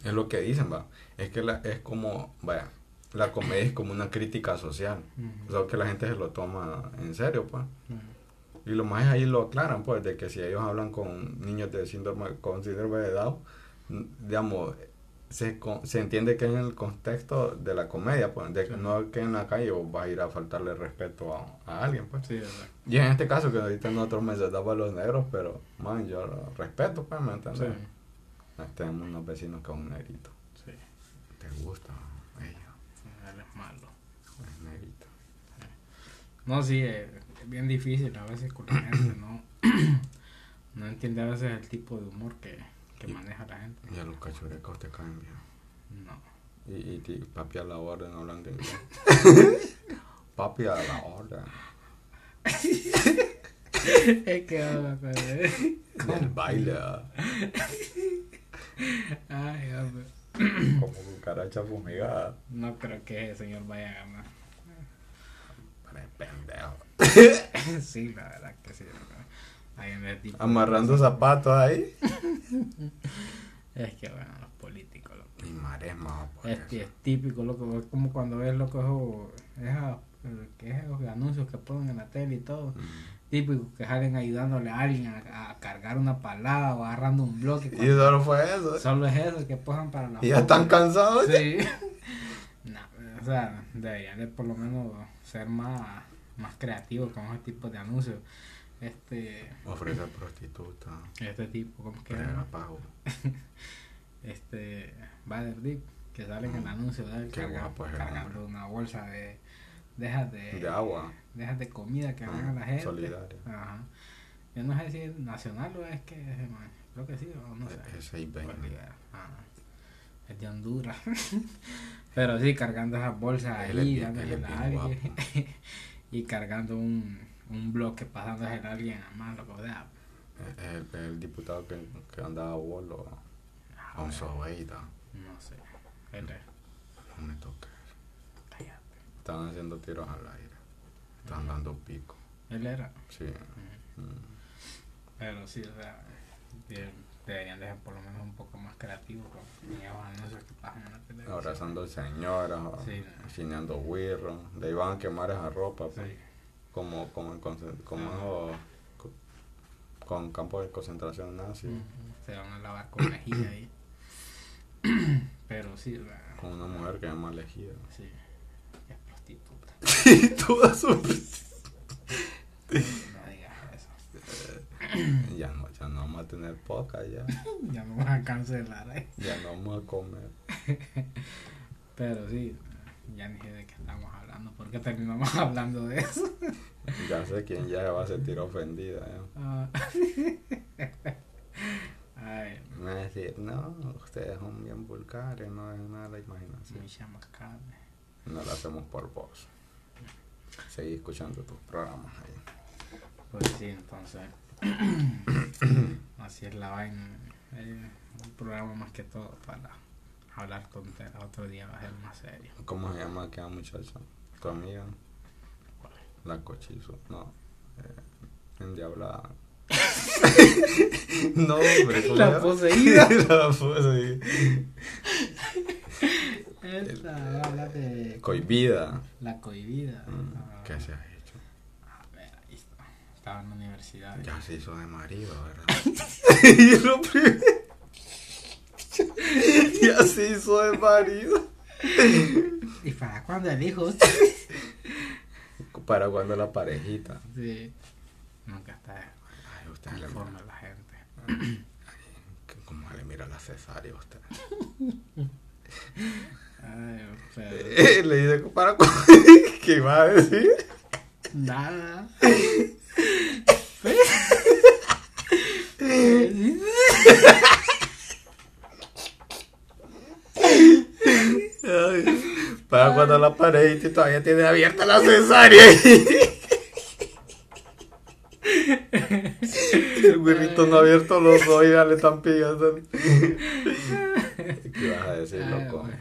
es lo que dicen, va. Es que la, es como, vaya, la comedia es como una crítica social. O sea, que la gente se lo toma en serio, pues. Y lo más ahí lo aclaran, pues, de que si ellos hablan con niños de síndrome, con síndrome de Down, digamos, se, se entiende que en el contexto de la comedia, pues, de que no que en la calle vos vas a ir a faltarle respeto a, alguien, pues. y en este caso, que ahorita nosotros me daba a los negros, pero, man, yo respeto, pues, ¿me entiendes? Tenemos unos vecinos que son un negrito. Sí. ¿Te gusta ella? Él es malo. Es negrito. No, sí, es bien difícil a veces con la gente, ¿no? no entiende a veces el tipo de humor que, que maneja la gente. Y a los cachurecos te caen bien. No. Y, y, papi a la orden hablando inglés. papi a la orden. es que habla con El baile. Ay, hombre. Como cucaracha fumigada. No creo que el señor vaya a ganar. Pendejo. sí, la verdad que sí. Amarrando zapatos ahí. es que bueno, los políticos, loco. Y marema, es, es típico, loco. Es como cuando ves, loco, esos, esos anuncios que ponen en la tele y todo. Mm típico que salen ayudándole a alguien a, cargar una palada o agarrando un bloque. Y solo fue eso. Solo es eso que posan para la Y ya están cansados. Sí. no, o sea, deberían de por lo menos ser más, más creativos con ese tipo de anuncios. Este. Ofrece prostituta. Este tipo, ¿cómo que pago. Este. Bader Deep, que sale en el anuncio de él Qué carga- guapo cargando una bolsa de. Dejas de. De agua. Dejas de comida que Ah, a la gente. solidaria. Ajá. Yo no sé si es nacional o es que. es, Creo que sí, o no sé. Es 620. Bolívar. Ah, es de Honduras. Pero sí, cargando esas bolsas Él ahí, bien- él es dándosela a bien alguien. y cargando un, un bloque pasándosela a alguien a loco. O sea, Es el, el diputado que, que andaba a bolo. A un sobeida. no sé. Él es. No me toques. Estaban haciendo tiros al aire. Estaban dando pico. Él era. Sí. Mm. Pero sí, o sea, de- deberían de ser por lo menos un poco más la televisión. Abrazando señoras, Sí. chineando wirro. Le iban a quemar esa ropa. pues. Sí. Como, como, como con campos de concentración nazi. Se van a lavar con lejía ahí. Pero sí, o sea, Con una mujer que es más elegida. sí, Y toda. No digas eso. ya, no, ya no vamos a tener poca ya. Ya me van a cancelar. ¿eh? Ya no vamos a comer. Pero sí, ya ni sé de qué estamos hablando. ¿Por qué terminamos hablando de eso? Ya sé quién ya va a sentir ofendida. ¿eh? Ah. Ay, Me va a decir, no, ustedes son bien vulgares, no es nada de la imaginación. mi llama carne. No lo hacemos por vos. Seguí escuchando tus programas ahí. Pues sí, entonces. así es la vaina. Eh, un programa más que todo para hablar tonteras. Otro día va a ser más serio. ¿Cómo se llama aquella muchacha? ¿Tu amiga? La cochizo. No. Eh, endiablada. no, hombre. ¿cómo La poseída. la poseída. Esta habla de Cohibida. la cohibida. Mm, Ah, ¿Qué se ha hecho? A ver, ahí está. Estaba en la universidad. Ya se hizo de marido, ¿verdad? y lo primero. ya se hizo de marido. ¿Y para cuándo el hijo? Para cuando la parejita. sí. Nunca está Ay, usted le conforme la gente. que ¿Cómo le mira la cesárea a usted? Ay, Eh, le dice, ¿para cuándo? ¿Qué iba a decir? nada. Ay, para cuando la parejita y todavía tiene abierta la cesárea. El güirrito no ha abierto los ojos y ya le están pidiendo. ¿Qué vas a decir, Ay, loco? güey.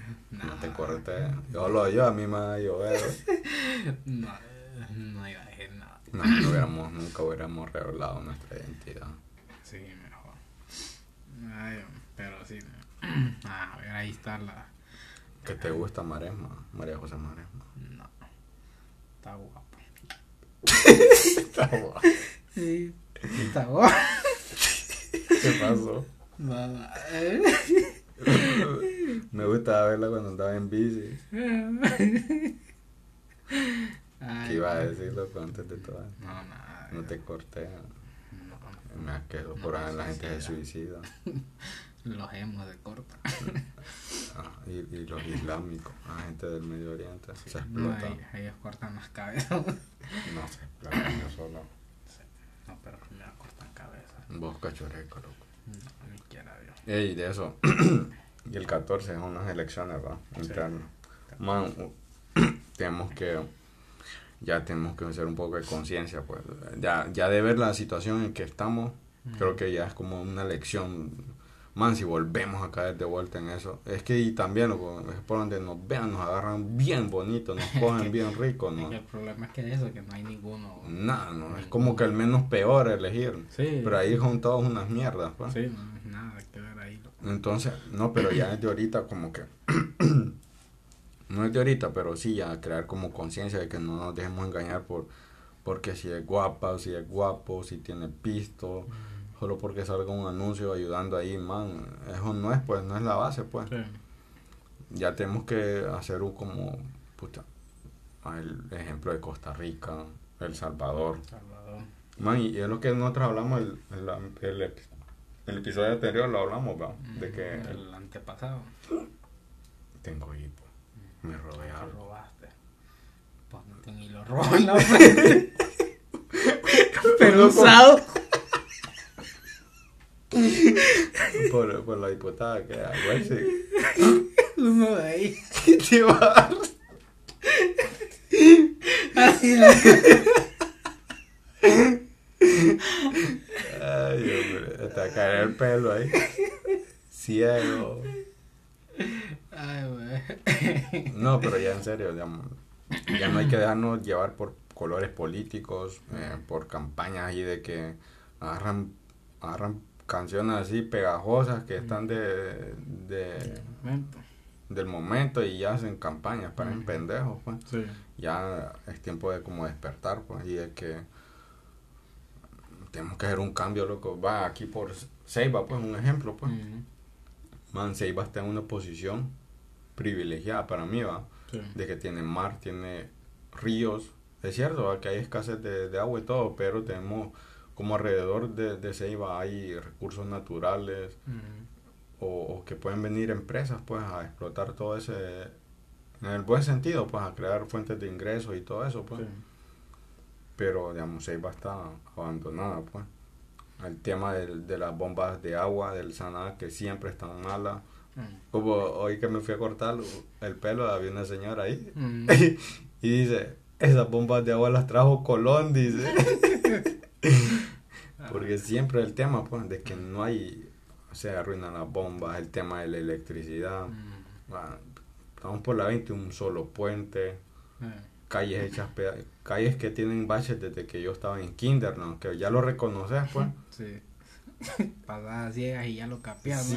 No te cortes. Yo lo yo, a mí me va a llover. No, no iba a decir nada. No, no hubiéramos, nunca hubiéramos revelado nuestra identidad. Sí, mejor. Ay, pero sí. Ah, a ver, ahí está la. ¿Qué te gusta Maresma? María José Maresma. No. Está guapo. Está guapo. Sí. Está guapo. ¿Qué pasó? Nada. Me gustaba verla cuando andaba en bici. Ay, ¿Qué iba a decir, loco, antes de todo? No, nada. No te corté. No, Me asquedo. No Por me ahí la gente se suicida. los hemos de corta. Ah, y, y los islámicos, la gente del Medio Oriente, se No, explota. ahí- ellos cortan las cabezas. No se explota yo solo. No, pero primero cortan cabezas. Vos cachoreco, loco. No, ni quiera Dios. Ey, de eso. y el 14 es unas elecciones, ¿verdad? Internas. Man, u- tenemos que. Ya tenemos que hacer un poco de conciencia, pues. Ya, ya de ver la situación en que estamos, creo que ya es como una lección. Man, si volvemos a caer de vuelta en eso. Es que y también, loco, es por donde nos vean, nos agarran bien bonito, nos cogen bien rico, ¿no? el problema es que eso, que no hay ninguno. Nada, no, es como que el menos peor elegir. Sí. Pero ahí son todas unas mierdas, pues. Sí, no es nada que ver. Entonces, no, pero ya es de ahorita como que... no es de ahorita, pero sí ya crear como conciencia de que no nos dejemos engañar por porque si es guapa, si es guapo, si tiene pisto, solo porque salga un anuncio ayudando ahí, man, eso no es pues, no es la base pues. Sí. Ya tenemos que hacer un como, puta, el ejemplo de Costa Rica, El Salvador, Salvador. Man, y es lo que nosotros hablamos el, el, el, episodio anterior, lo hablamos, ¿va? De que... El antepasado. Tengo hipo. Me robé algo. Lo robaste. Ponte un hilo rojo en la frente. Pero usado. por, por la diputada que hago ese. Uno de ahí. Así Ay, hombre, hasta caer el pelo ahí. Ciego. Ay, No, pero ya en serio, ya, ya no hay que dejarnos llevar por colores políticos, eh, por campañas ahí de que agarran, agarran canciones así pegajosas que están de, de del momento y ya hacen campañas para en pendejos pues. Ya es tiempo de como despertar pues y de que tenemos que hacer un cambio loco. Va aquí por Seiba pues un ejemplo pues. Man Seiba está en una posición privilegiada para mí va de que tiene mar tiene ríos. Es cierto que hay escasez de, de agua y todo pero tenemos como alrededor de, de Ceiba hay recursos naturales o, que pueden venir empresas pues a explotar todo ese, en el buen sentido, pues a crear fuentes de ingresos y todo eso pues. Pero digamos, Ceiba está abandonada pues. El tema de, de las bombas de agua del Saná que siempre están malas. Como hoy que me fui a cortar el pelo, había una señora ahí y dice, esas bombas de agua las trajo Colón, dice. Porque siempre el tema, pues, de que no hay, se arruinan las bombas, el tema de la electricidad. Mm. estamos por la 20, un solo puente, eh. Calles hechas, calles que tienen baches desde que yo estaba en kinder, ¿no? Que ya lo reconoces, pues. Sí. Pasadas ciegas y ya lo capeas,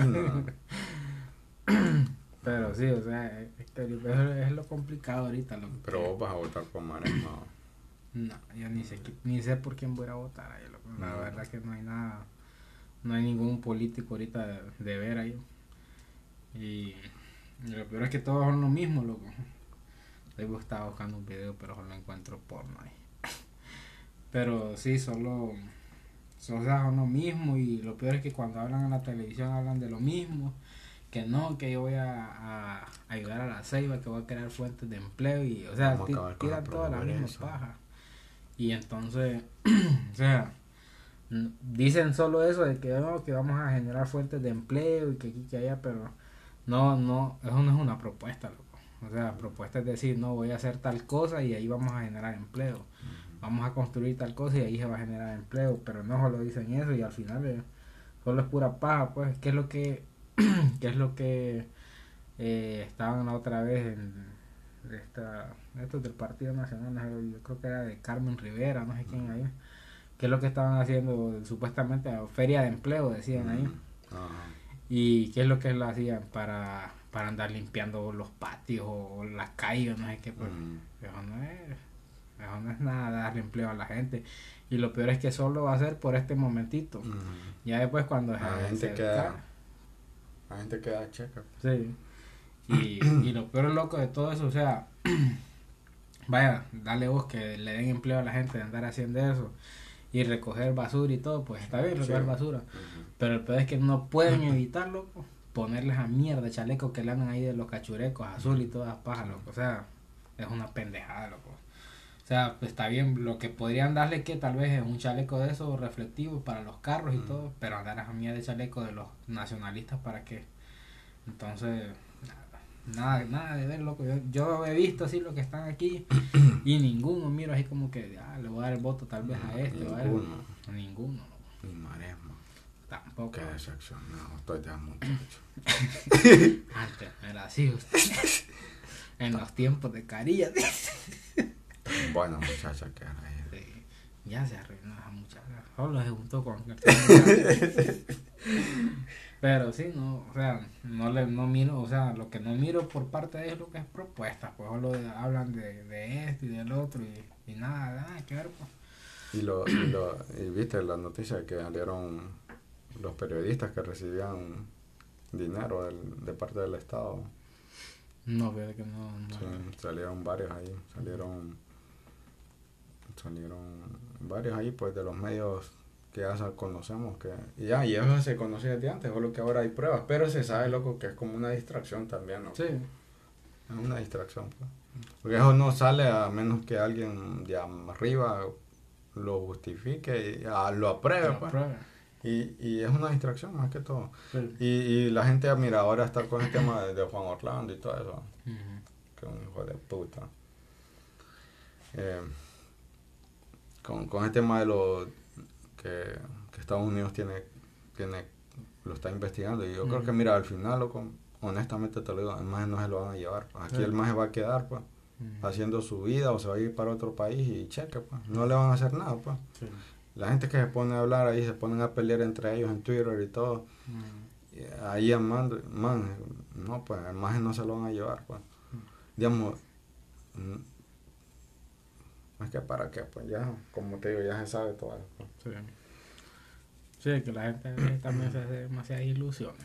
Pero sí, o sea, es, es, lo complicado ahorita. Lo Pero vos vas a votar por Maresma. No, yo ni sé, ni sé por quién voy a votar. Ahí, La verdad que no hay nada, no hay ningún político ahorita de, ver ahí. Y, lo peor es que todos son lo mismo, loco. Hoy estaba buscando un video, pero solo encuentro porno ahí. Pero sí, solo, solo son lo mismo y lo peor es que cuando hablan en la televisión hablan de lo mismo que no, que yo voy a, ayudar a la ceiba, que voy a crear fuentes de empleo y, o sea, tiran todas las mismas pajas. Y entonces, o sea, dicen solo eso de que, no, que vamos a generar fuentes de empleo y que aquí, que allá, pero no, no, eso no es una propuesta, loco. O sea, propuesta es decir, no, voy a hacer tal cosa y ahí vamos a generar empleo. Vamos a construir tal cosa y ahí se va a generar empleo, pero no solo dicen eso y al final solo es pura paja, pues, ¿qué es lo que, qué es lo que eh, estaban la otra vez en esta, estos del Partido Nacional, yo creo que era de Carmen Rivera, no sé quién ahí, que es lo que estaban haciendo supuestamente a feria de empleo, decían ahí. Y qué es lo que lo hacían para, para andar limpiando los patios o las calles, no sé qué, pues, eso, no es, no es nada darle empleo a la gente. Y lo peor es que solo va a ser por este momentito. Ya después cuando la gente queda, la gente queda checa. Sí. Y, y lo peor loco de todo eso, o sea, vaya, dale vos que le den empleo a la gente de andar haciendo eso y recoger basura y todo, pues está bien recoger basura. Pero el peor es que no pueden evitarlo, ponerles a mierda chalecos que le andan ahí de los cachurecos azul y todas pajas, loco. O sea, es una pendejada, loco. O sea, pues está bien, lo que podrían darle que tal vez es un chaleco de esos reflectivos para los carros y todo, pero andar a mierda de chaleco de los nacionalistas para qué. Entonces, Nada, nada de ver, loco. Yo, yo, he visto así lo que están aquí y ninguno miro así como que ah, le voy a dar el voto tal vez a este. Ninguno. A ninguno. Ni. Tampoco. Qué decepcionado. Estoy ya muchacho. Antes era así usted. en los tiempos de Carilla. Buena muchacha que era ella. Ya se arruinó esa muchacha. Solo se juntó con Pero sí, no, o sea, no le no miro, o sea, lo que no miro por parte de ellos lo que es propuesta, pues solo hablan de, de esto y del otro y, y nada, nada que ver, pues. Y, lo, y, lo, y viste la noticia que salieron los periodistas que recibían dinero del, de parte del Estado. No, veo que no. sí, salieron varios ahí, salieron salieron varios ahí, pues de los medios que ya conocemos, que ya, y eso se conocía desde antes, solo que ahora hay pruebas, pero se sabe, loco, que es como una distracción también, ¿no? Sí. Es una distracción, pues. Porque eso no sale a menos que alguien de arriba lo justifique y ah, lo apruebe, pues. Y, y es una distracción más que todo. Y, y la gente, mira, ahora está con el tema de, Juan Orlando y todo eso. Que es un hijo de puta. Eh, con, con el tema de lo que, Estados Unidos tiene, tiene, lo está investigando. Y yo creo que, mira, al final, loco, honestamente te lo digo, el maje no se lo van a llevar. Pues. Aquí el maje va a quedar, pues, haciendo su vida o se va a ir para otro país y cheque, pues. No le van a hacer nada, pues. La gente que se pone a hablar ahí, se ponen a pelear entre ellos en Twitter y todo. ahí amando, man, no, pues, el maje no se lo van a llevar, pues. Digamos, es que para qué, pues ya, como te digo, ya se sabe todo eso. Sí. sí, que la gente también se hace demasiadas ilusiones.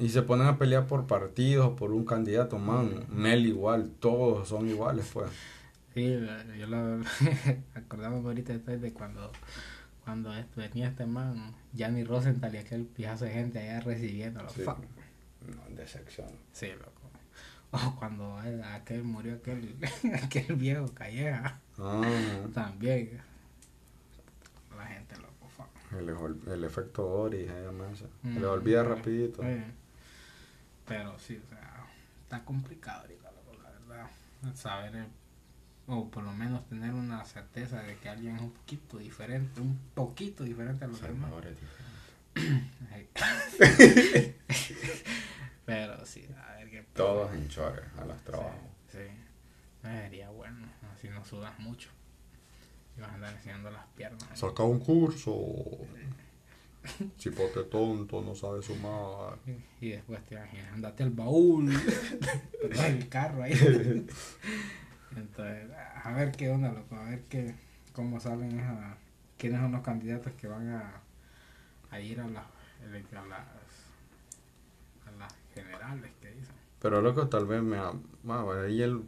Y, se ponen a pelear por partidos, por un candidato, man, Mel igual, todos son iguales, pues. Sí, yo lo acordamos ahorita de cuando cuando venía este man, Gianni Rosenthal y aquel pijazo de gente allá recibiendo los sí. No, de sección. Sí, loco. O cuando aquel murió aquel, aquel viejo Calleja. Ah. También. La gente loco. El, el efecto Ori, se le olvida rapidito. Pero sí, o sea, está complicado ahorita, la verdad. Saber, eh, o por lo menos tener una certeza de que alguien es un poquito diferente, un poquito diferente a los demás. Pero sí, a ver qué Todos en chores a los trabajos. Sí, sería bueno, así no sudas mucho. Y vas a andar enseñando las piernas. Saca un curso. Chipote tonto, no sabe sumar. Y después te imaginas, andate al baúl. el carro ahí. Entonces, a ver qué onda, loco. A ver qué, cómo salen esa, quiénes son los candidatos que van a, a ir a, las a las generales que dicen. Pero loco, tal vez me... Bueno, ahí él,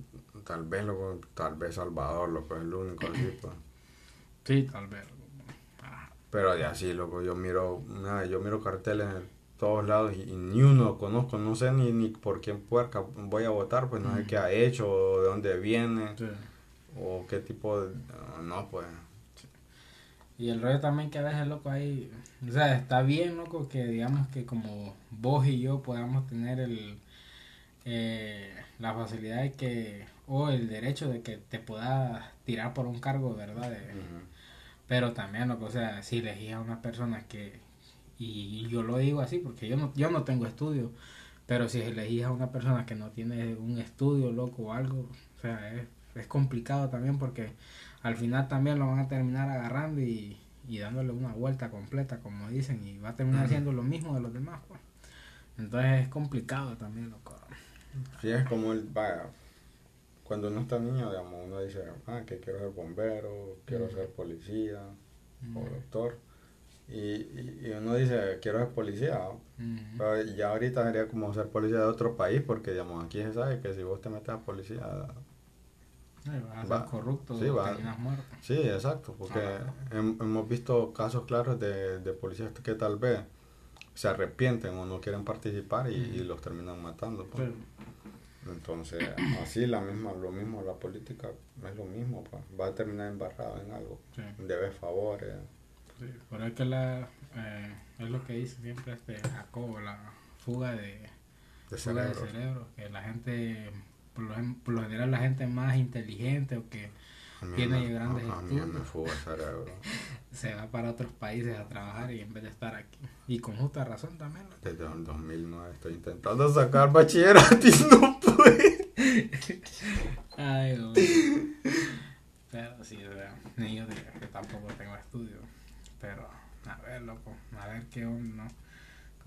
tal vez, loco, tal vez Salvador, loco, es el único así, pues. Sí, tal vez. Pero ya sí, loco, yo miro, nada, yo miro carteles en todos lados y, ni uno conozco, no sé ni, ni por quién puerca voy a votar, pues no sé qué ha hecho, o de dónde viene, o qué tipo de... No, pues... Y el rollo también que a veces, loco, ahí, o sea, está bien, loco, que digamos que como vos y yo podamos tener el, eh, la facilidad de que, o el derecho de que te puedas tirar por un cargo, ¿verdad? Pero también, loco, o sea, si elegís a una persona que, y yo lo digo así porque yo no, yo no tengo estudio, pero si elegís a una persona que no tiene un estudio, loco, o algo, o sea, es, es complicado también porque al final también lo van a terminar agarrando y, dándole una vuelta completa, como dicen, y va a terminar haciendo lo mismo de los demás, pues. Entonces es complicado también, loco. Sí, es como el, vaya, cuando uno está niño, digamos, uno dice, ah, que quiero ser bombero, quiero ser policía o doctor. Y, y, uno dice, quiero ser policía. Pero ya ahorita sería como ser policía de otro país, porque, digamos, aquí se sabe que si vos te metes a policía, va, corrupto sí, Sí, exacto, porque ah. hemos visto casos claros de, de policías que tal vez se arrepienten o no quieren participar y, los terminan matando. Pues. Entonces, así la misma, lo mismo, la política es lo mismo, pues. va a terminar embarrado en algo, debe favores. Sí, por ahí que la, eh, es lo que dice siempre este Jacobo, la fuga de, de cerebro, que la gente por lo, general la gente más inteligente o que tiene grandes estudios se va para otros países a trabajar y en vez de estar aquí. Y con justa razón también. Desde el 2009 estoy intentando sacar bachillerato y no puedo ay pero sí ni yo que tampoco tengo estudios pero a ver loco a ver qué onda ¿no?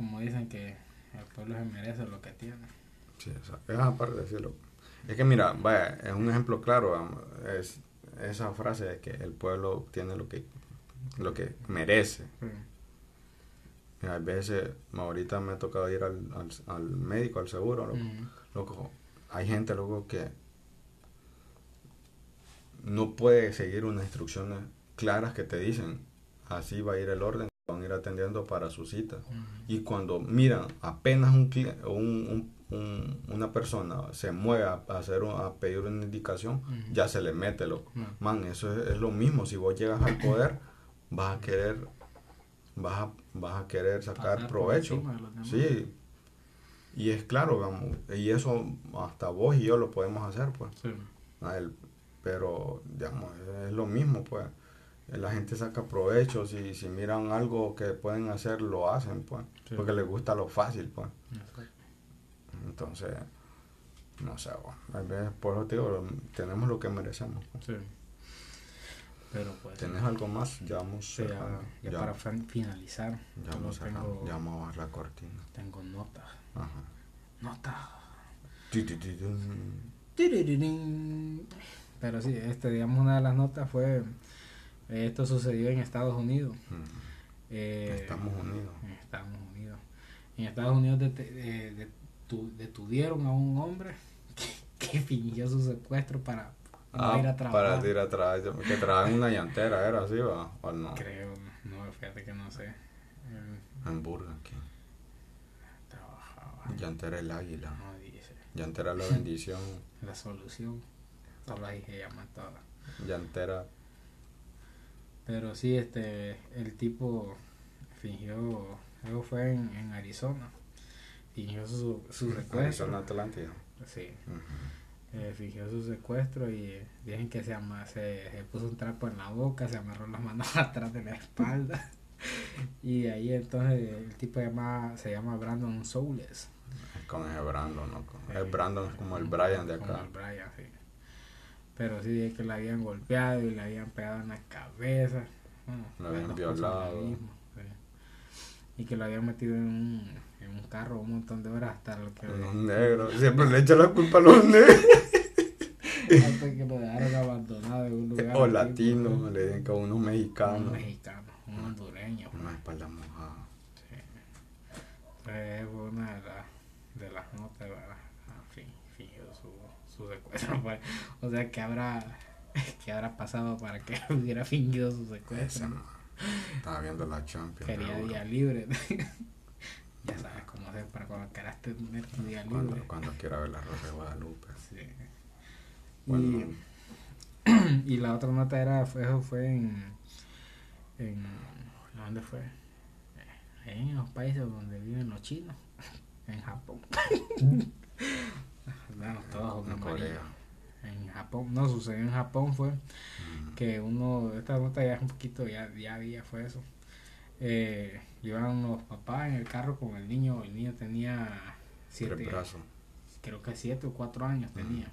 Como dicen que el pueblo se merece lo que tiene sí es aparte de decirlo es que mira, vaya, es un ejemplo claro, es esa frase de que el pueblo tiene lo que, lo que merece. Mm. a veces, ahorita me ha tocado ir al, al, médico, al seguro, loco. Mm. hay gente, loco, que no puede seguir unas instrucciones claras que te dicen, así va a ir el orden, van a ir atendiendo para su cita. Y cuando miran apenas un, un, un, una persona se mueve a, hacer, a pedir una indicación, ya se le mete lo. Man, eso es, lo mismo, si vos llegas al poder, vas a querer vas a, vas a querer sacar provecho. Sí. Y es claro, vamos, y eso hasta vos y yo lo podemos hacer, pues. Sí. pero, digamos, es lo mismo, pues. La gente saca provecho, si, si miran algo que pueden hacer, lo hacen, pues. Porque les gusta lo fácil, pues. Entonces, no sé, bueno, por eso te digo, tenemos lo que merecemos. Pues. Sí. Pero pues. ¿Tienes algo más? Ya vamos. ya, para finalizar. Ya vamos, ya vamos a ver la cortina. Tengo notas. Ajá. Notas. Pero sí, este, digamos, una de las notas fue. Esto sucedió en Estados Unidos. Eh, Estamos Unidos. En Estados Unidos. En Estados Unidos detuvieron a un hombre que, que fingió su secuestro para Ah, ir a trabajar. Para ir a trabajar. Que trabaja en una llantera, ¿era así va? ¿O no? Creo, no, fíjate que no sé. En Burger King. Trabajaba. Llantera el águila. No dice. Llantera la bendición. la solución. Solo ahí se llama toda. Llantera. Pero sí, este, el tipo fingió, luego fue en, en Arizona, fingió su, su recuerdo. Arizona Atlántida. Sí eh, fingió su secuestro y dicen que se, ama, se, puso un trapo en la boca, se amarró las manos atrás de la espalda. y ahí entonces el tipo llama, se llama Brandon Soules. Con ese Brandon, ¿no? el Brandon es como el Brian de acá. Como el Brian, sí. Pero sí, es que le habían golpeado y le habían pegado en la cabeza. lo habían violado. Y que lo habían metido en un, en un carro un montón de horas hasta lo que... Los negros, siempre le echan la culpa a los negros. hasta que lo dejaron abandonado en un lugar. O latino, le dicen que a unos mexicanos. Un mexicano, un hondureño. Una espalda mojada. Sí. Pues fue una de, las de las notas, ¿verdad? Su, secuestro. Pues. O sea, que habrá, que habrá pasado para que hubiera fingido su secuestro? Estaba viendo la Champions. Quería día libre. ya sabes cómo hacer para cuando quieras tener tu día libre. Cuando, cuando quiera ver la Rosa de Guadalupe. Sí. Y, la otra nota era, fue, fue en, en, ¿dónde fue? En los países donde viven los chinos, en Japón. Bueno, todos Corea. En Japón, no, sucedió en Japón fue que uno, esta nota ya es un poquito, ya, ya había, fue eso. Eh, llevaron los papás en el carro con el niño, el niño tenía siete, creo que siete o cuatro años tenía.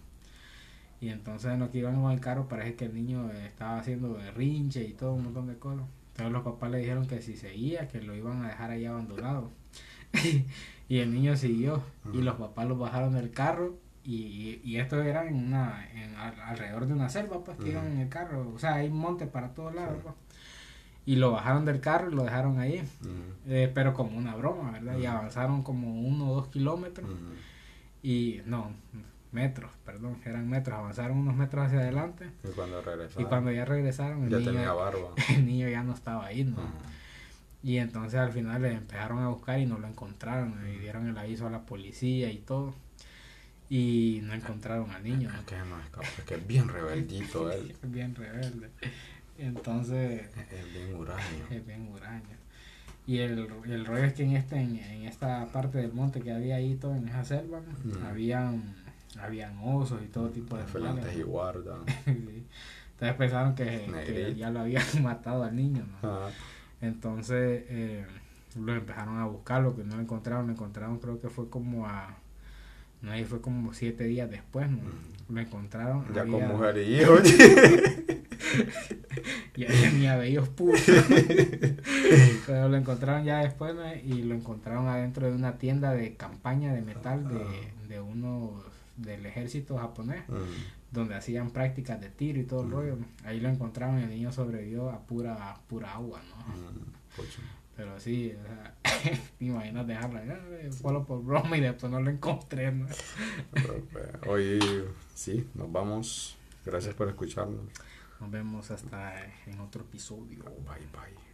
Y entonces en lo que iban con el carro parece que el niño estaba haciendo berrinche y todo un montón de cosas. Entonces los papás le dijeron que si seguía, que lo iban a dejar ahí abandonado. y el niño siguió. Y los papás lo bajaron del carro. Y, y esto era en una, en, alrededor de una selva, pues, que iban en el carro. O sea, hay montes para todos lados, pues. Y lo bajaron del carro y lo dejaron ahí. Eh, pero como una broma, ¿verdad? Y avanzaron como uno o dos kilómetros. Y no, metros, perdón, eran metros, avanzaron unos metros hacia adelante. Y cuando regresaron. Y cuando ya regresaron, el, ya niño, tenía barba. el niño ya no estaba ahí, ¿no? Y entonces al final le empezaron a buscar y no lo encontraron, y dieron el aviso a la policía y todo. Y no encontraron al niño. ¿no? Es que es bien rebeldito él. es bien rebelde. Entonces... Es bien huraño. Es bien huraño. Y el, el rollo es que en, este, en, esta parte del monte que había ahí, todo en esa selva, habían habían osos y todo tipo de animales. y guarda. Entonces pensaron que, ya lo habían matado al niño, Entonces eh, lo empezaron a buscar, lo que no lo encontraron, lo encontraron creo que fue como a... No, ahí fue como siete días después, ¿no? Mm. Lo encontraron. Ya con mujer y hijos. ya tenía bellos puros. Pero lo encontraron ya después y lo encontraron adentro de una tienda de campaña de metal de, de unos del ejército japonés, donde hacían prácticas de tiro y todo el rollo. Ahí lo encontraron y el niño sobrevivió a pura, pura agua, ¿no? Pero sí, o sea, imaginas dejarlo solo por broma y después no lo encontré, ¿no? Hoy sí, nos vamos Gracias por escucharnos. Nos vemos hasta en otro episodio. Bye bye.